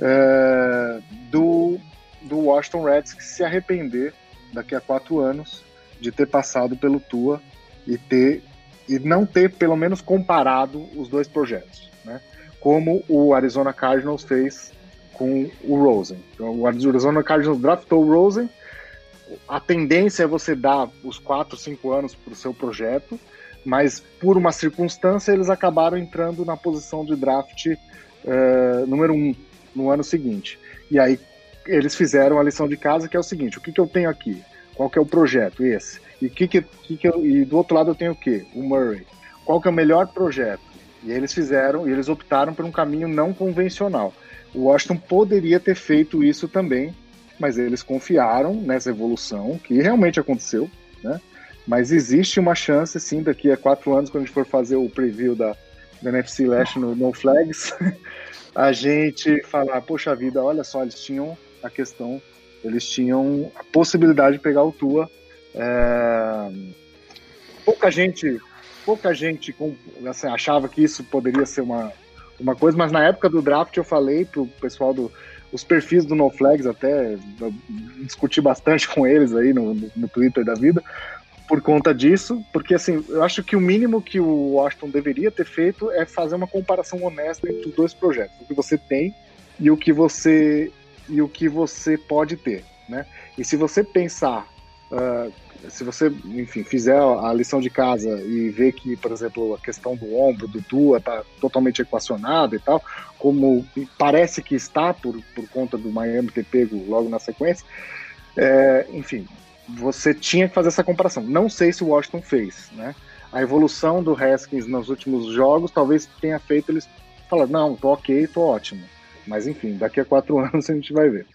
é, do, do Washington Redskins se arrepender daqui a quatro anos de ter passado pelo Tua e ter e não ter pelo menos comparado os dois projetos, né? Como o Arizona Cardinals fez com o Rosen. Então, o Arizona Cardinals draftou o Rosen. A tendência é você dar os 4, 5 anos para o seu projeto, mas por uma circunstância eles acabaram entrando na posição de draft uh, número 1 um, no ano seguinte. E aí eles fizeram a lição de casa, que é o seguinte: o que, que eu tenho aqui? Qual que é o projeto? Esse. E, que que, que, que eu, e do outro lado eu tenho o quê? O Murray. Qual que é o melhor projeto? E eles fizeram, e eles optaram por um caminho não convencional. O Washington poderia ter feito isso também, mas eles confiaram nessa evolução, que realmente aconteceu, né? Mas existe uma chance, sim, daqui a quatro anos, quando a gente for fazer o preview da, da NFC Last no No Flags, a gente falar, poxa vida, olha só, eles tinham a questão, eles tinham a possibilidade de pegar o Tua. É... Pouca gente, pouca gente assim, achava que isso poderia ser uma, uma coisa, mas na época do draft eu falei pro pessoal do os perfis do No Flags até discuti bastante com eles aí no, no Twitter da vida por conta disso, porque assim, eu acho que o mínimo que o Washington deveria ter feito é fazer uma comparação honesta entre os dois projetos, o que você tem e o que você e o que você pode ter, né? E se você pensar, uh, se você, enfim, fizer a lição de casa e ver que, por exemplo, a questão do ombro do Tua está totalmente equacionada e tal, como parece que está por, por conta do Miami ter pego logo na sequência, é, enfim, você tinha que fazer essa comparação. Não sei se o Washington fez, né? A evolução do Haskins nos últimos jogos talvez tenha feito eles falar, não, tô ok, tô ótimo. Mas enfim, daqui a quatro anos a gente vai ver.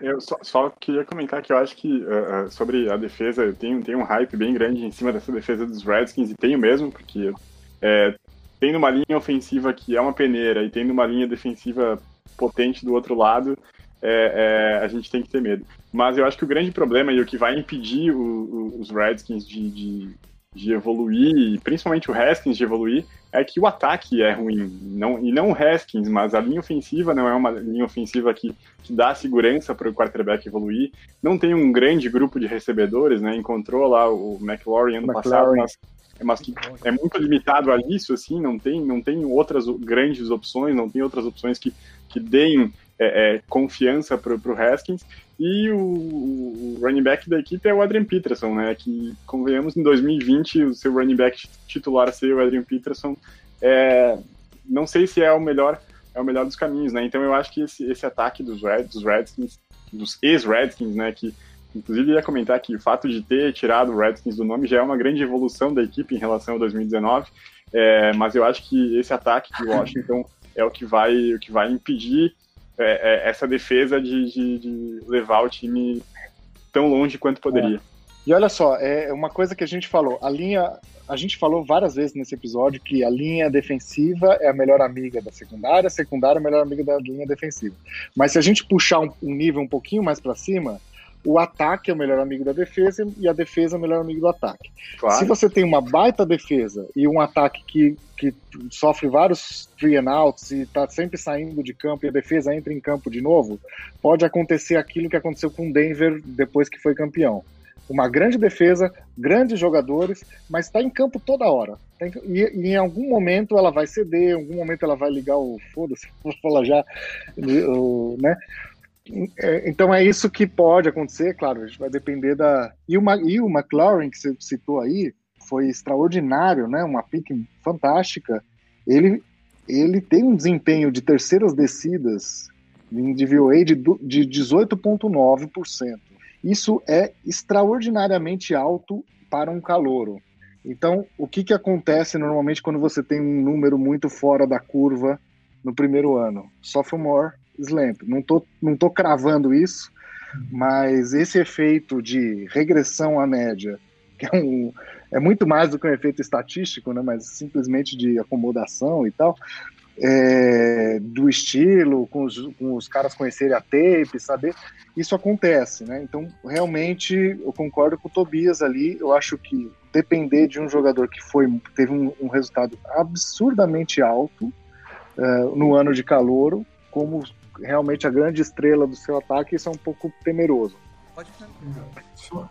Eu só, só queria comentar que eu acho que uh, sobre a defesa, eu tenho, um hype bem grande em cima dessa defesa dos Redskins, e tenho mesmo, porque é, tendo uma linha ofensiva que é uma peneira e tendo uma linha defensiva potente do outro lado, é, é, a gente tem que ter medo. Mas eu acho que o grande problema e o que vai impedir o, o, os Redskins de, de, de, evoluir, principalmente o Haskins de evoluir, é que o ataque é ruim. Não, e não o Haskins, mas a linha ofensiva não é uma linha ofensiva que, que dá segurança para o quarterback evoluir. Não tem um grande grupo de recebedores, né? Encontrou lá o McLaurin ano McLaurin. passado, mas mas que é muito limitado a isso, assim, não tem, não tem outras grandes opções, não tem outras opções que, que deem é, é, confiança para o Haskins. E o, o, running back da equipe é o Adrian Peterson, né? Que, convenhamos, em 2020 o seu running back titular ser o Adrian Peterson. É, não sei se é o melhor é o melhor dos caminhos, né? Então eu acho que esse, esse ataque dos, Red, dos Redskins, dos ex-Redskins, né? Que inclusive ia comentar que o fato de ter tirado o Redskins do nome já é uma grande evolução da equipe em relação a 2019. É, mas eu acho que esse ataque de Washington é o que vai, o que vai impedir é, é, essa defesa de, de, de, levar o time tão longe quanto poderia. É. E olha só, é uma coisa que a gente falou, a linha, a gente falou várias vezes nesse episódio que a linha defensiva é a melhor amiga da secundária, a secundária é a melhor amiga da linha defensiva. Mas se a gente puxar um, um nível um pouquinho mais para cima, o ataque é o melhor amigo da defesa e a defesa é o melhor amigo do ataque. Claro. Se você tem uma baita defesa e um ataque que, que sofre vários three and outs e está sempre saindo de campo e a defesa entra em campo de novo, pode acontecer aquilo que aconteceu com o Denver depois que foi campeão. Uma grande defesa, grandes jogadores, mas está em campo toda hora. E, e, em algum momento ela vai ceder, em algum momento ela vai ligar o foda-se, vou falar já, o, né? É, então é isso que pode acontecer, claro, a gente vai depender da. E o, e o McLaren, que você citou aí, foi extraordinário, né? Uma pick fantástica. Ele, ele tem um desempenho de terceiras descidas em DVOA de, de 18,9%. Isso é extraordinariamente alto para um calouro. Então, o que, que acontece normalmente quando você tem um número muito fora da curva no primeiro ano? Sophomore Slamp. Não tô, não tô cravando isso, mas esse efeito de regressão à média, que é, um, é muito mais do que um efeito estatístico, né, mas simplesmente de acomodação e tal, é, do estilo, com os, com os caras conhecerem a tape, saber, isso acontece, né? Então, realmente, eu concordo com o Tobias ali, eu acho que depender de um jogador que foi teve um, um resultado absurdamente alto uh, no ano de calouro, como realmente a grande estrela do seu ataque, isso é um pouco temeroso. Pode só,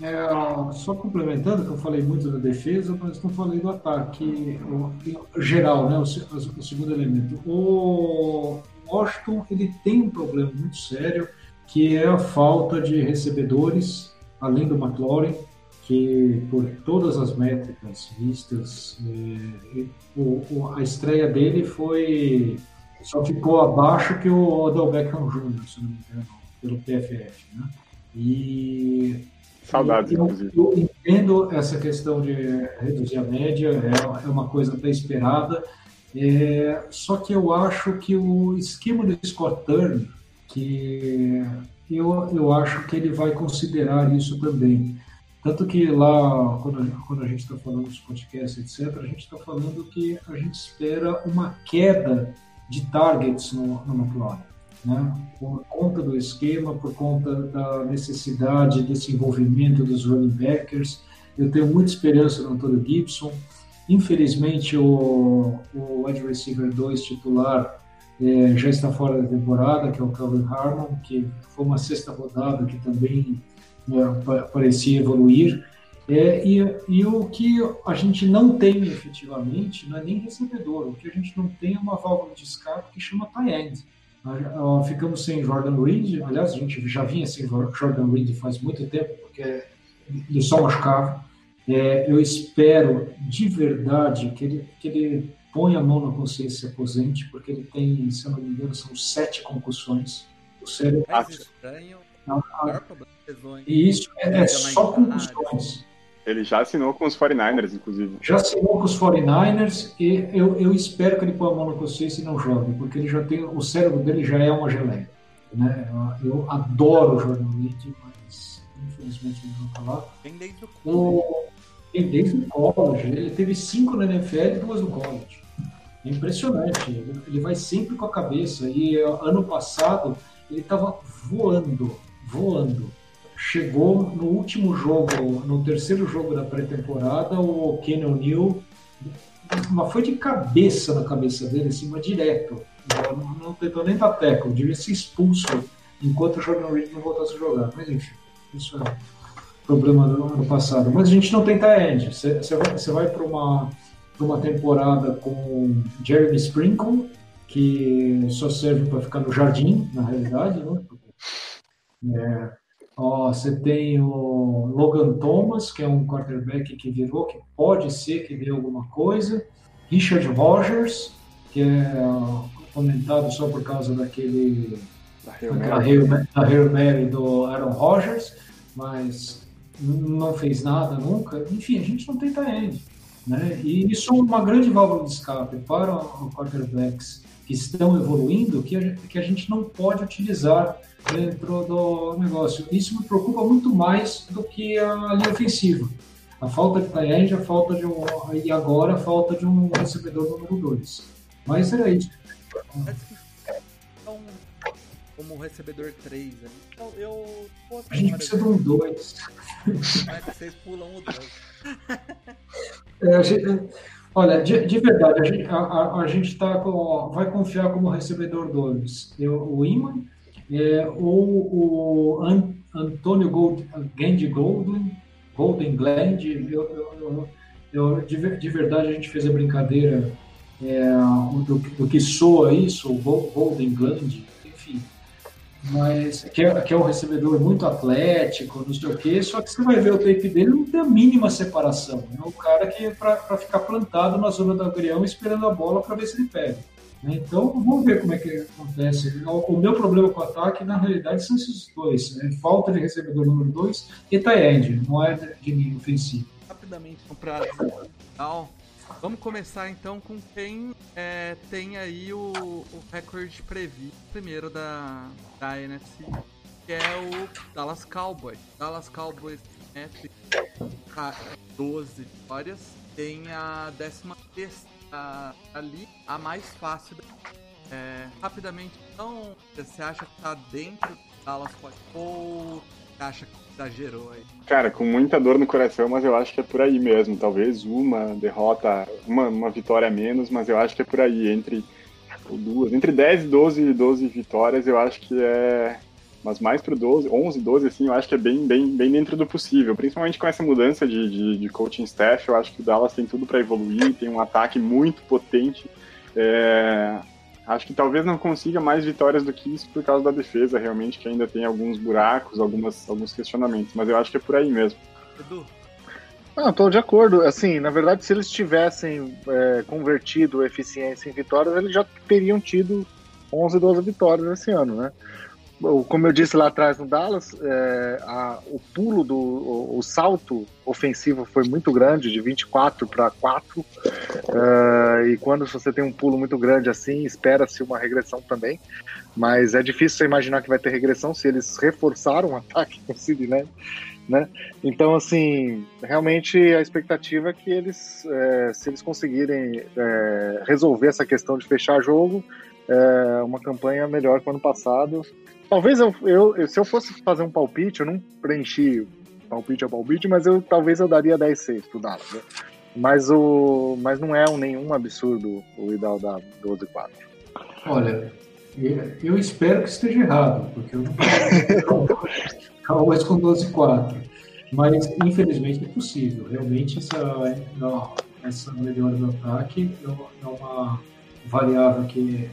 é, só complementando, que eu falei muito da defesa, mas não falei do ataque o, geral, né, o, o, o segundo elemento. O Washington ele tem um problema muito sério, que é a falta de recebedores, além do McLaurin, que por todas as métricas vistas, é, o, o, a estreia dele foi Só ficou abaixo que o Odell Beckham Jr., se não me engano, pelo PFF. Né? E Saudades, eu. Eu entendo essa questão de reduzir a média, é, é uma coisa até esperada. É, só que eu acho que o esquema do Scott Turner, que eu, eu acho que ele vai considerar isso também. Tanto que lá, quando, quando a gente está falando dos podcasts, etc., a gente está falando que a gente espera uma queda de targets no, no McLaren. Né? Por conta do esquema, por conta da necessidade desse envolvimento dos running backers. Eu tenho muita esperança no Antônio Gibson. Infelizmente, o, o wide receiver 2 titular é, já está fora da temporada, que é o Calvin Harmon, que foi uma sexta rodada que também é, parecia evoluir. É, e, e, o que a gente não tem efetivamente não é nem recebedor, o que a gente não tem é uma válvula de escape que chama tie end. Ficamos sem Jordan Reed, aliás, a gente já vinha sem Jordan Reed faz muito tempo, porque ele só machucava. É, eu espero de verdade que ele, que ele ponha a mão na consciência se aposente, porque ele tem, se eu não me engano, são sete concussões. O cérebro. É estranho. E isso é, é só concussões. Ele já assinou com os 49ers, inclusive. Já assinou com os 49ers e eu, eu espero que ele ponha a mão na consciência e não jogue, porque ele já tem. O cérebro dele já é uma geleia. Né? Eu, eu adoro o Jordan Reed, mas infelizmente ele não está lá. Tem desde o college. Tem desde o college. Ele teve cinco na NFL e duas no college. É impressionante. Ele vai sempre com a cabeça. E ano passado ele estava voando, voando chegou no último jogo, no terceiro jogo da pré-temporada, o Kenny O'Neill, mas foi de cabeça na cabeça dele, assim, mas direto. Não, não tentou nem dar teco, devia ser expulso enquanto o Jordan Reed não voltasse a jogar. Mas enfim, isso é problema do ano passado. Mas a gente não tem tie-end. Você vai, vai para uma, uma temporada com Jeremy Sprinkle, que só serve para ficar no jardim, na realidade, né? É, Ó, você tem o Logan Thomas, que é um quarterback que virou, que pode ser que dê alguma coisa. Richard Rogers, que é comentado só por causa daquele da Hail Mary do Aaron Rodgers, mas não fez nada nunca. Enfim, a gente não tem end, né? E isso é uma grande válvula de escape para os quarterbacks que estão evoluindo que a, que a gente não pode utilizar dentro do negócio. Isso me preocupa muito mais do que a linha ofensiva. A falta de tight a falta de um e agora a falta de um recebedor número 2. Mas era isso. Então, como recebedor 3, né? então, eu a gente precisa de um 2. Mas vocês pulam o 2. É, olha, de, de, verdade, a gente, a, a, a gente tá com, vai confiar como recebedor 2 o Iman é, ou o An, Antônio Gold, Gandhi Golden, Golden Gland, eu, eu, eu, de, de, verdade a gente fez a brincadeira é, do, do, que soa isso, o Golden Gland, enfim, mas que é, que é um recebedor muito atlético, não sei o quê, só que você vai ver o tape dele, não tem a mínima separação, é o cara que é para ficar plantado na zona do agrião esperando a bola para ver se ele pega. Né? Então, vamos ver como é que acontece. O meu problema com o ataque, na realidade, são esses dois. Né? Falta de recebedor número dois e tie-end, não é de linha ofensiva. Rapidamente, para Vamos começar então com quem é, tem aí o, o recorde previsto primeiro da, da NFC, que é o Dallas Cowboys. Dallas Cowboys é 12 vitórias, tem a 16 a, ali a mais fácil. É, rapidamente, então, você acha que tá dentro Dallas pode ou acha que exagerou aí? Cara, com muita dor no coração, mas eu acho que é por aí mesmo. Talvez uma derrota, uma, uma vitória menos, mas eu acho que é por aí. Entre duas, entre 10 e 12, 12 vitórias, eu acho que é, mas mais para 12, 11, 12, assim, eu acho que é bem, bem, bem dentro do possível. Principalmente com essa mudança de, de, de coaching staff, eu acho que o Dallas tem tudo para evoluir, tem um ataque muito potente. É, acho que talvez não consiga mais vitórias do que isso por causa da defesa, realmente, que ainda tem alguns buracos, algumas, alguns questionamentos, mas eu acho que é por aí mesmo. Edu? Não, estou de acordo. Assim, na verdade, se eles tivessem é, convertido eficiência em vitórias, eles já teriam tido 11, 12 vitórias esse ano, né? Como eu disse lá atrás no Dallas, é, a, o pulo do o, o, salto ofensivo foi muito grande, de 24 para 4. É, e quando você tem um pulo muito grande assim, espera-se uma regressão também. Mas é difícil você imaginar que vai ter regressão se eles reforçaram o ataque com o Sidney né? Então, assim, realmente a expectativa é que eles, é, se eles conseguirem é, resolver essa questão de fechar jogo, é, uma campanha melhor que o ano passado. Talvez eu, eu, se eu fosse fazer um palpite, eu não preenchi palpite a palpite, mas eu talvez eu daria 10-6 pro Dallas. Né? Mas, o, mas não é um, nenhum absurdo o Idal da 12-4. Olha, eu espero que esteja errado, porque eu não Cowboys com 12-4. Mas, infelizmente, é possível. Realmente, essa, essa melhora do ataque é uma variável que,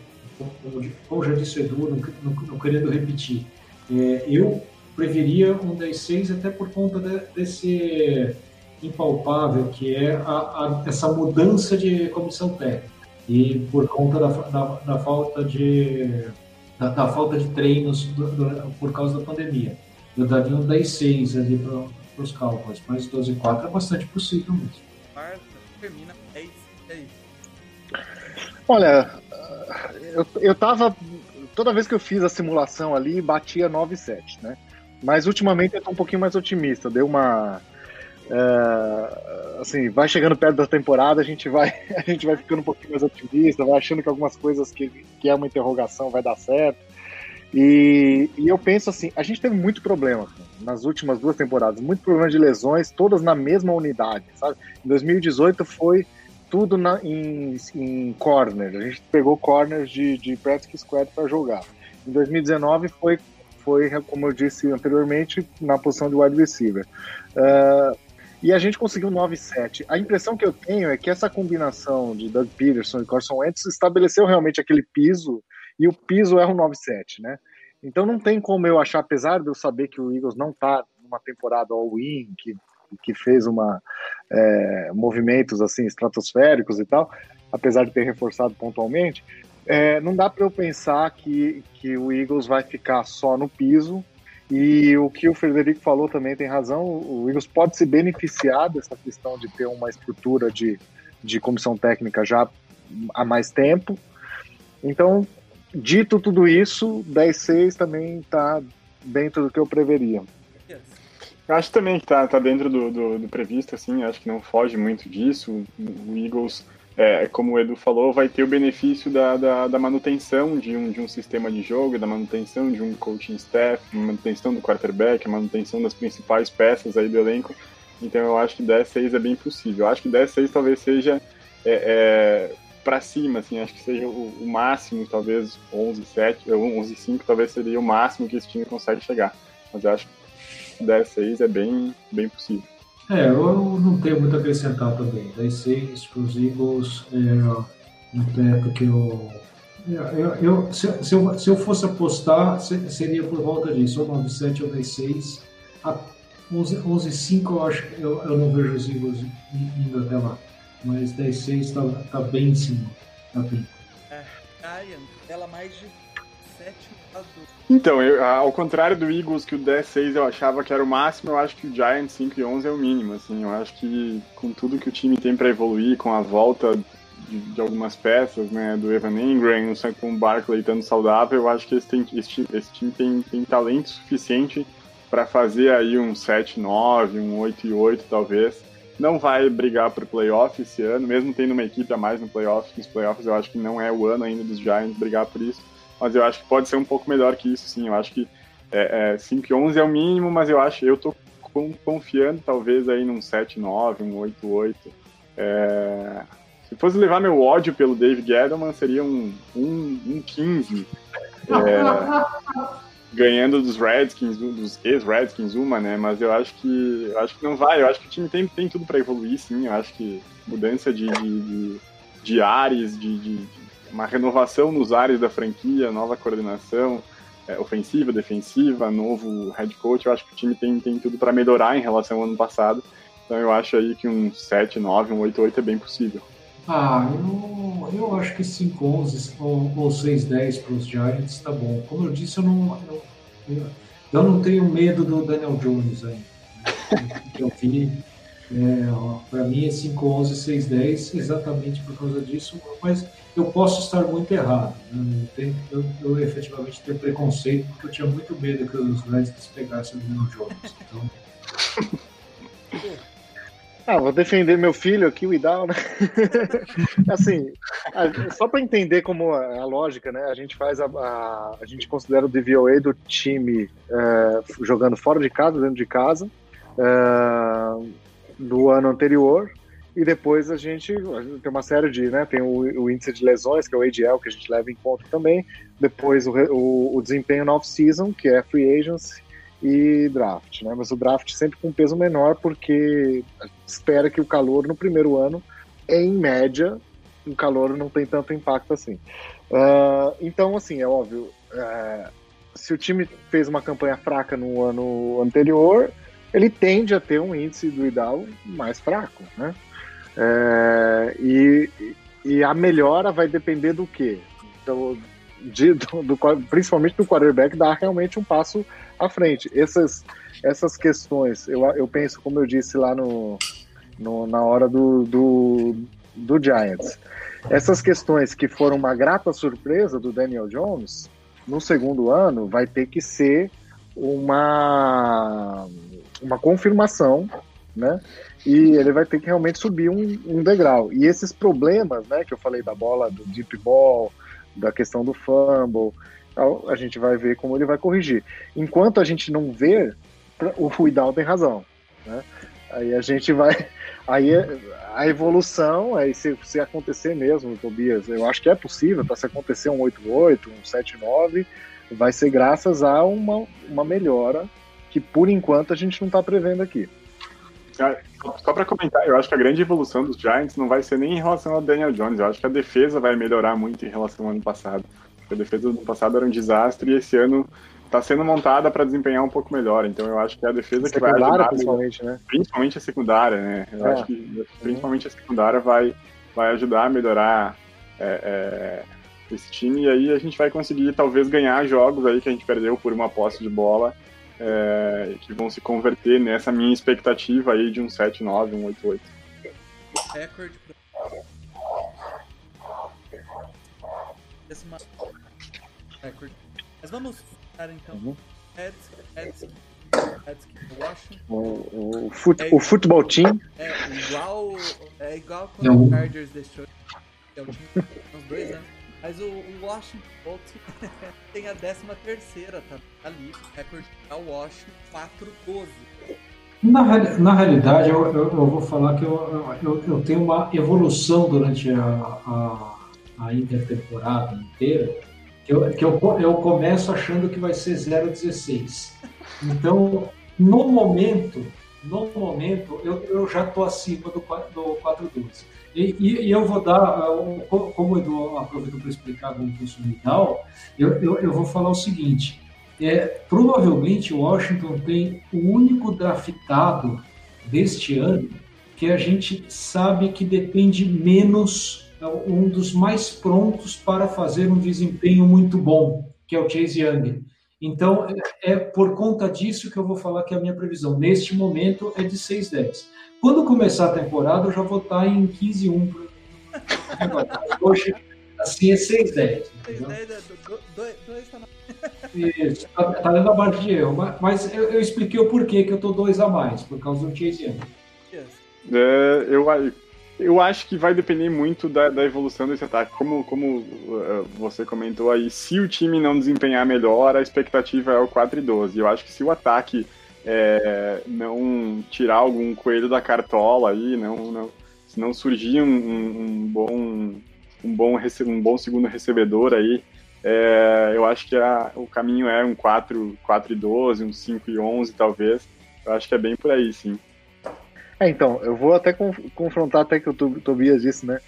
como já disse o Edu, não, não, não querendo repetir, é, eu preveria um 10-6 até por conta de, desse impalpável que é a, a, essa mudança de comissão técnica. E por conta da, da, da falta de da, da, falta de treinos do, do, por causa da pandemia. Eu daria um 10-6 ali para os Cowboys, mas 12-4 é bastante possível mesmo. termina 10 Olha, eu, eu tava. Toda vez que eu fiz a simulação ali, batia 9-7, né? Mas ultimamente eu tô um pouquinho mais otimista. Deu uma. É, assim, vai chegando perto da temporada, a gente vai, a gente vai ficando um pouquinho mais otimista, vai achando que algumas coisas que, que é uma interrogação vai dar certo. E, e, eu penso assim, a gente teve muito problema nas últimas duas temporadas, muito problema de lesões, todas na mesma unidade, sabe? Em 2018 foi tudo na, em, em corner, a gente pegou corners de, de practice squad para jogar. Em 2019 foi, foi, como eu disse anteriormente, na posição de wide receiver. Uh, e a gente conseguiu 9-7. A impressão que eu tenho é que essa combinação de Doug Peterson e Carson Wentz estabeleceu realmente aquele piso e o piso é um 9-7, né? Então não tem como eu achar, apesar de eu saber que o Eagles não está numa temporada all-in, que, que fez uma, é, movimentos assim estratosféricos e tal, apesar de ter reforçado pontualmente, é, não dá para eu pensar que, que o Eagles vai ficar só no piso. E o que o Frederico falou também tem razão. O Eagles pode se beneficiar dessa questão de ter uma estrutura de, de comissão técnica já há mais tempo. Então, Dito tudo isso, 10-6 também está dentro do que eu preveria. Eu acho também que está tá dentro do, do, do, previsto, assim, acho que não foge muito disso. O Eagles, é, como o Edu falou, vai ter o benefício da, da, da, manutenção de um, de um sistema de jogo, da manutenção de um coaching staff, manutenção do quarterback, manutenção das principais peças aí do elenco. Então eu acho que 10-6 é bem possível. Eu acho que 10-6 talvez seja é, é, para cima, assim, acho que seja o, o máximo, talvez 11, 7, 11, 5, talvez seria o máximo que esse time consegue chegar. Mas eu acho que 10, 6 é bem, bem possível. É, eu não tenho muito a acrescentar também. 10, 6 para os Eagles é um teto que eu. eu, eu se, se, eu, se eu fosse apostar, seria por volta disso, ou 9, 7 ou 10, 6. A 11, 11 5 eu acho que eu, eu não vejo os Eagles indo até lá mas 10-6 está tá bem em cima. Tá bem. É, Ryan, ela mais de 7 Então, eu, ao contrário do Eagles, que o 10-6 eu achava que era o máximo, eu acho que o Giants 5 e 11 é o mínimo. Assim, eu acho que com tudo que o time tem para evoluir, com a volta de, de, algumas peças, né, do Evan Ingram, com o Barkley estando saudável, eu acho que esse, tem, esse, esse time tem, tem talento suficiente para fazer aí um 7-9, um 8-8 talvez não vai brigar por playoff esse ano, mesmo tendo uma equipe a mais no playoff. Nos playoffs eu acho que não é o ano ainda dos Giants brigar por isso, mas eu acho que pode ser um pouco melhor que isso, sim. Eu acho que é, é, 5 11 é o mínimo, mas eu acho, eu tô confiando talvez aí num 7-9, um 8-8. É, se fosse levar meu ódio pelo David Edelman, seria um, um, um 15. É, ganhando dos Redskins, dos ex-Redskins, uma, né? Mas eu acho que eu acho que não vai. Eu acho que o time tem, tem tudo para evoluir, sim. Eu acho que mudança de, de, de, de ares, de, de, uma renovação nos ares da franquia, nova coordenação é, ofensiva, defensiva, novo head coach. Eu acho que o time tem, tem tudo para melhorar em relação ao ano passado. Então eu acho aí que um 7, 9, um 8, 8 é bem possível. Ah, eu, eu acho que 5-11 ou, ou 6-10 para os Giants tá bom. Como eu disse, eu não, eu, eu não tenho medo do Daniel Jones ainda. Eu vi, é, para mim é 5-11, 6-10 exatamente por causa disso, mas eu posso estar muito errado. Né? Eu, tenho, eu, eu, efetivamente tenho preconceito porque eu tinha muito medo que os Redskins pegassem o Daniel Jones. Então... Ah, vou defender meu filho aqui, o Idal, né? assim, só para entender como é a lógica, né? A gente faz a, a, a gente considera o DVOA do time é, jogando fora de casa, dentro de casa, é, do ano anterior, e depois a gente, a gente, tem uma série de, né? Tem o, o, índice de lesões, que é o ADL, que a gente leva em conta também, depois o, o, o desempenho na off-season, que é free agency, e draft, né? Mas o draft sempre com peso menor, porque espera que o calor no primeiro ano, em média, o calor não tem tanto impacto assim. Uh, então, assim, é óbvio, uh, se o time fez uma campanha fraca no ano anterior, ele tende a ter um índice do IDAL mais fraco, né? Uh, e, e a melhora vai depender do quê? De, do, do, principalmente do quarterback dar realmente um passo à frente. Essas, essas questões, eu, eu penso, como eu disse lá no, no na hora do, do, do Giants, essas questões que foram uma grata surpresa do Daniel Jones, no segundo ano vai ter que ser uma, uma confirmação, né? E ele vai ter que realmente subir um, um degrau. E esses problemas, né, que eu falei da bola, do deep ball, da questão do fumble, a gente vai ver como ele vai corrigir. Enquanto a gente não vê, o Ruidal tem razão. Né? Aí a gente vai. Aí a evolução, aí se, se acontecer mesmo, Tobias, eu acho que é possível, tá? se acontecer um 8-8, um 7-9, vai ser graças a uma, uma melhora que por enquanto a gente não está prevendo aqui. Só para comentar, eu acho que a grande evolução dos Giants não vai ser nem em relação ao Daniel Jones, eu acho que a defesa vai melhorar muito em relação ao ano passado. A defesa do ano passado era um desastre e esse ano está sendo montada para desempenhar um pouco melhor. Então eu acho que é a defesa que vai ajudar. Principalmente, né? Principalmente a secundária, né? Eu é. acho que principalmente a secundária vai, vai ajudar a melhorar é, é, esse time e aí a gente vai conseguir talvez ganhar jogos aí que a gente perdeu por uma posse de bola é, que vão se converter nessa minha expectativa aí de um 7-9, um 8-8. Recorde recorde. Mas vamos dar então. Uhum. Redskins, Redskins, Washington. O, o, fut, é, o futebol team. É igual, é igual quando o Chargers deixou. É o time uns dois anos. Mas o, o Washington Colts tem a 13 terceira, tá ali, recorde da Washington 4-12. Na, na realidade, eu, eu, eu, vou falar que eu, eu, eu tenho uma evolução durante a, a, a intertemporada inteira, que, eu, que eu, eu começo achando que vai ser 0,16. Então, no momento, no momento, eu, eu já estou acima do, do 4,12. E, e, e, eu vou dar, como o Edu aproveitou para explicar como funciona e tal, eu, eu, eu, vou falar o seguinte: é, provavelmente Washington tem o único draftado deste ano que a gente sabe que depende menos, é um dos mais prontos para fazer um desempenho muito bom, que é o Chase Young. Então, é, é por conta disso que eu vou falar que a minha previsão neste momento é de 6-10. Quando começar a temporada, eu já vou estar em 15-1. Hoje, assim, é 6-10. 6-10 tá Isso, tá, tá dando abaixo de erro. Mas eu, eu, expliquei o porquê que eu tô dois a mais, por causa do Chase Young. É, eu, eu acho que vai depender muito da, da evolução desse ataque. Como, como uh, você comentou aí, se o time não desempenhar melhor, a expectativa é o 4 e 12. Eu acho que se o ataque é, não tirar algum coelho da cartola aí, não, não, se não surgir um, um, bom um bom, um bom segundo recebedor aí, é, eu acho que a, o caminho é um 4, 4 e 12, um 5 e 11 talvez. Eu acho que é bem por aí, sim. É, então, eu vou até confrontar até que o Tobias disse, né?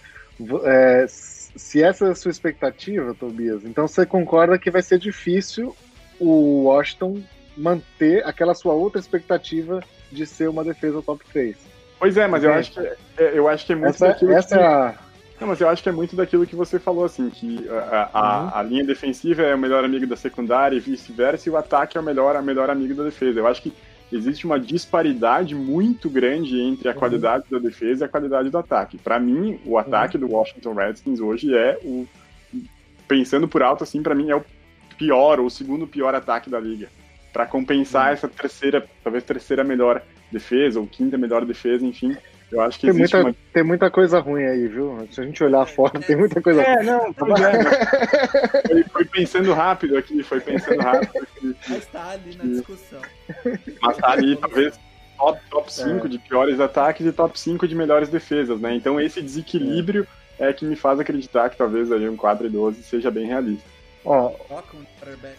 É, se essa é a sua expectativa, Tobias, então você concorda que vai ser difícil o Washington manter aquela sua outra expectativa de ser uma defesa top 3. Pois é, mas eu acho que é, eu acho que é muito essa, daquilo essa que... é. Não, mas eu acho que é muito daquilo que você falou, assim, que a, a, Uhum. a linha defensiva é o melhor amigo da secundária e vice-versa, e o ataque é o melhor, a melhor amigo da defesa. Eu acho que existe uma disparidade muito grande entre a Uhum. qualidade da defesa e a qualidade do ataque. Para mim, o ataque Uhum. do Washington Redskins hoje é o pensando por alto assim, para mim é o pior ou o segundo pior ataque da liga. Para compensar Uhum. essa terceira, talvez terceira melhor defesa ou quinta melhor defesa, enfim, eu acho que Tem muita, uma tem muita coisa ruim aí, viu? Se a gente olhar fora, tem muita coisa ruim. é, não, pois é, mas foi, pensando rápido aqui, foi pensando rápido aqui. Mas tá ali na discussão. Mas tá ali, talvez, top, top 5 É. de piores ataques e top 5 de melhores defesas, né? Então esse desequilíbrio é. que me faz acreditar que talvez aí um 4 e 12 seja bem realista. Ó, um quarterback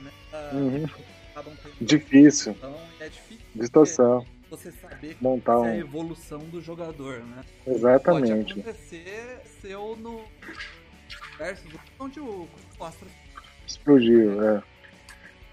né? Ah, uhum, tendo difícil. discussão, e é difícil Distorção. você saber Montar qual é a evolução do jogador, né? Pode Exatamente. acontecer seu no versus onde o Costa Explodiu, é.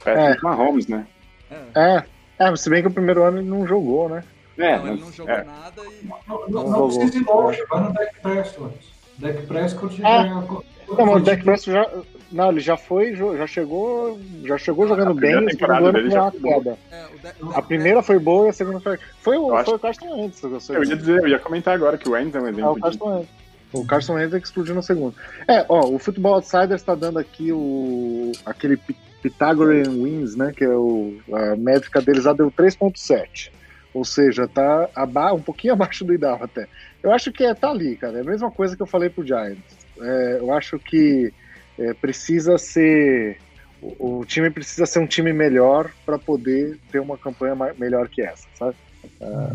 Patrick Mahomes, né? é. É, é, se bem que o primeiro ano ele não jogou, né? É, não, ele mas- não jogou é. nada e Não, Não não, precisa ir longe, vai no Dak Prescott. Dak Prescott já Ah. é. Não, mas o Dak Prescott já. Não, ele já foi, já chegou, já chegou jogando bem. O segundo temporada ano foi uma queda. é, o o A primeira foi boa e a segunda foi. Foi o, acho- foi o Carson Wentz. Eu, ia dizer, eu ia comentar agora que o Wentz é um É, exemplo o de Carson Wentz. O Carson Wentz é que explodiu no segundo. É, ó, o Football Outsiders está dando aqui o aquele Pythagorean Wins, né, que é o, a métrica deles já deu 3.7. Ou seja, tá aba um pouquinho abaixo do ideal até. Eu acho que é, tá ali, cara. É a mesma coisa que eu falei pro Giants. É, eu acho que é, precisa ser. O, o time precisa ser um time melhor para poder ter uma campanha ma- melhor que essa, sabe? Ah,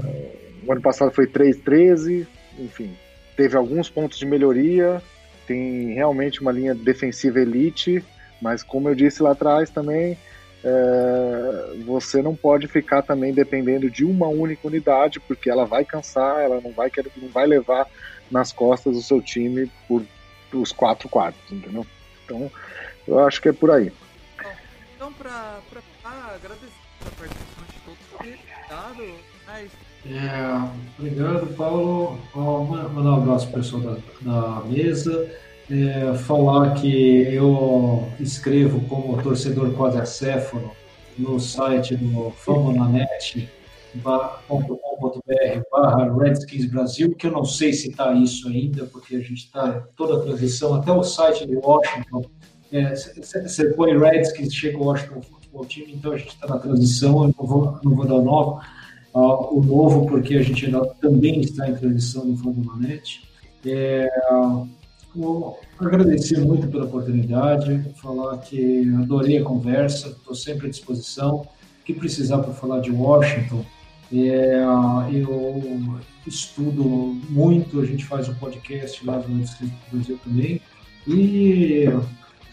o ano passado foi 3-13, enfim. Teve alguns pontos de melhoria, tem realmente uma linha defensiva elite, mas como eu disse lá atrás também, é, você não pode ficar também dependendo de uma única unidade, porque ela vai cansar, ela não vai, não vai levar nas costas o seu time por os quatro quartos, entendeu? Então, eu acho que é por aí. Então, ah, agradecer a participação de todos, obrigado. Mas, É, obrigado, Paulo. Ó, mandar um abraço pro pessoal da, da mesa. É, falar que eu escrevo como torcedor quadricéfalo no site do famonanet.com.br barra Redskins Brasil, que eu não sei se está isso ainda, porque a gente está toda a transição, até o site de Washington, você põe Redskins, chega o Washington Football Team, então a gente está na transição, eu não vou, não vou dar o nome, ah, o novo, porque a gente ainda também está em transição no Famonanet. É, Vou agradecer muito pela oportunidade, falar que adorei a conversa, estou sempre à disposição. Que precisar para falar de Washington, é, eu estudo muito, a gente faz um podcast lá no Distrito do Brasil também. E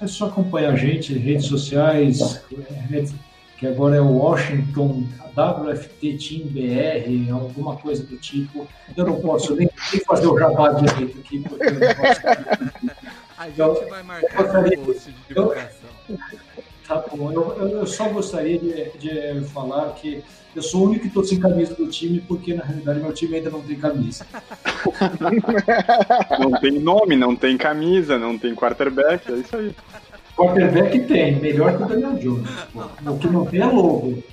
é só acompanhar a gente, redes sociais, redes- que agora é o Washington WFT Team BR, alguma coisa do tipo. Eu não posso nem, fazer o jabá direito aqui, porque eu não posso. a gente Eu- vai marcar post de divulgação. Tá bom, eu, eu- eu só gostaria de, de falar que eu sou o único que estou sem camisa do time, porque na realidade meu time ainda não tem camisa. Não tem nome, não tem camisa, não tem quarterback, é isso aí. Quarterback tem, melhor que o Daniel Jones. pô. O que não tem é logo.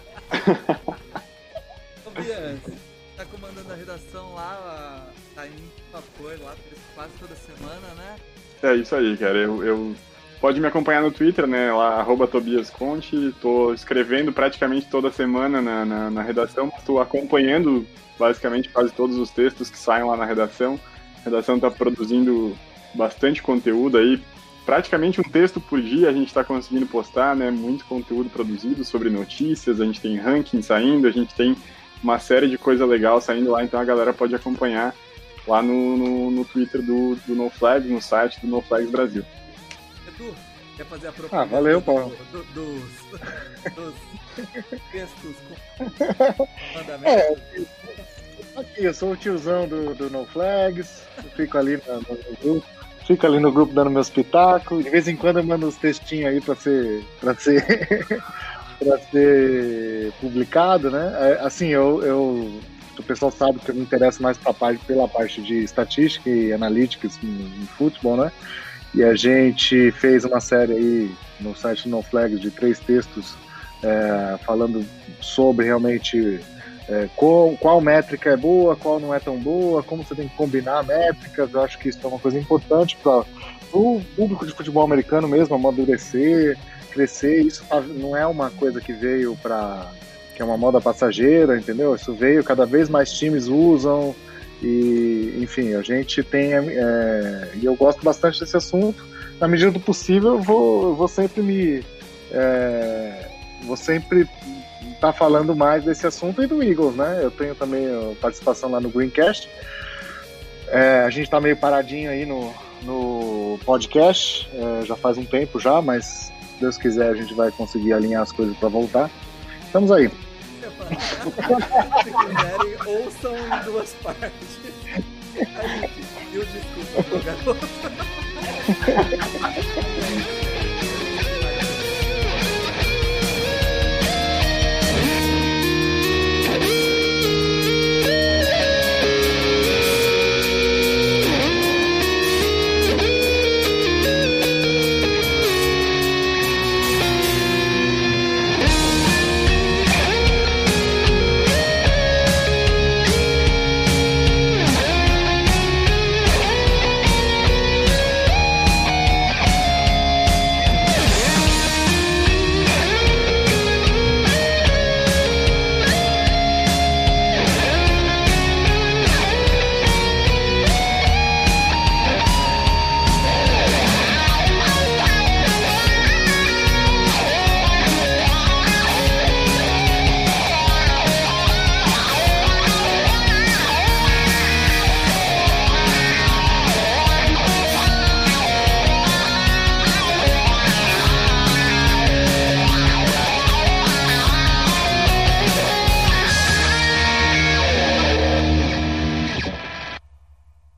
Ô, Bian, você tá comandando a redação lá, tá indo vapor lá quase toda semana, né? É isso aí, cara. Eu, eu- Pode me acompanhar no Twitter, né? Lá, arroba Tobias Conte. Tô escrevendo praticamente toda semana na, na, na redação. Estou acompanhando basicamente quase todos os textos que saem lá na redação. A redação está produzindo bastante conteúdo aí. Praticamente um texto por dia a gente está conseguindo postar, né? Muito conteúdo produzido sobre notícias. A gente tem ranking saindo, a gente tem uma série de coisa legal saindo lá. Então a galera pode acompanhar lá no, no, no Twitter do, do No Flags, no site do No Flags Brasil. Edu, quer fazer a propaganda? Ah, valeu, Paulo. do- dos, dos textos com mandamentos? Aqui, eu sou o tiozão do, do No Flags, fico ali no, no grupo, fico ali no grupo dando meus pitacos, de vez em quando eu mando uns textinhos aí pra ser, pra ser, pra ser publicado, né? É, Assim, eu, eu o pessoal sabe que eu me interesso mais parte, pela parte de estatística e analítica em, em futebol, né? E a gente fez uma série aí no site No Flags de três textos é, falando sobre realmente é, qual, qual, métrica é boa, qual não é tão boa, como você tem que combinar métricas. Eu acho que isso é uma coisa importante para o público de futebol americano mesmo, amadurecer, crescer. Isso tá, não é uma coisa que veio para que é uma moda passageira, entendeu? Isso veio, cada vez mais times usam e, enfim, a gente tem é, e eu gosto bastante desse assunto. Na medida do possível, eu vou, eu vou sempre me é, vou sempre estar tá falando mais desse assunto e do Eagles, né? Eu tenho também participação lá no Greencast. É, a gente está meio paradinho aí no, no podcast, é, já faz um tempo já, mas Deus quiser a gente vai conseguir alinhar as coisas para voltar. Estamos aí. Se quiserem, ouçam em duas partes. A gente pediu desculpa pro garoto.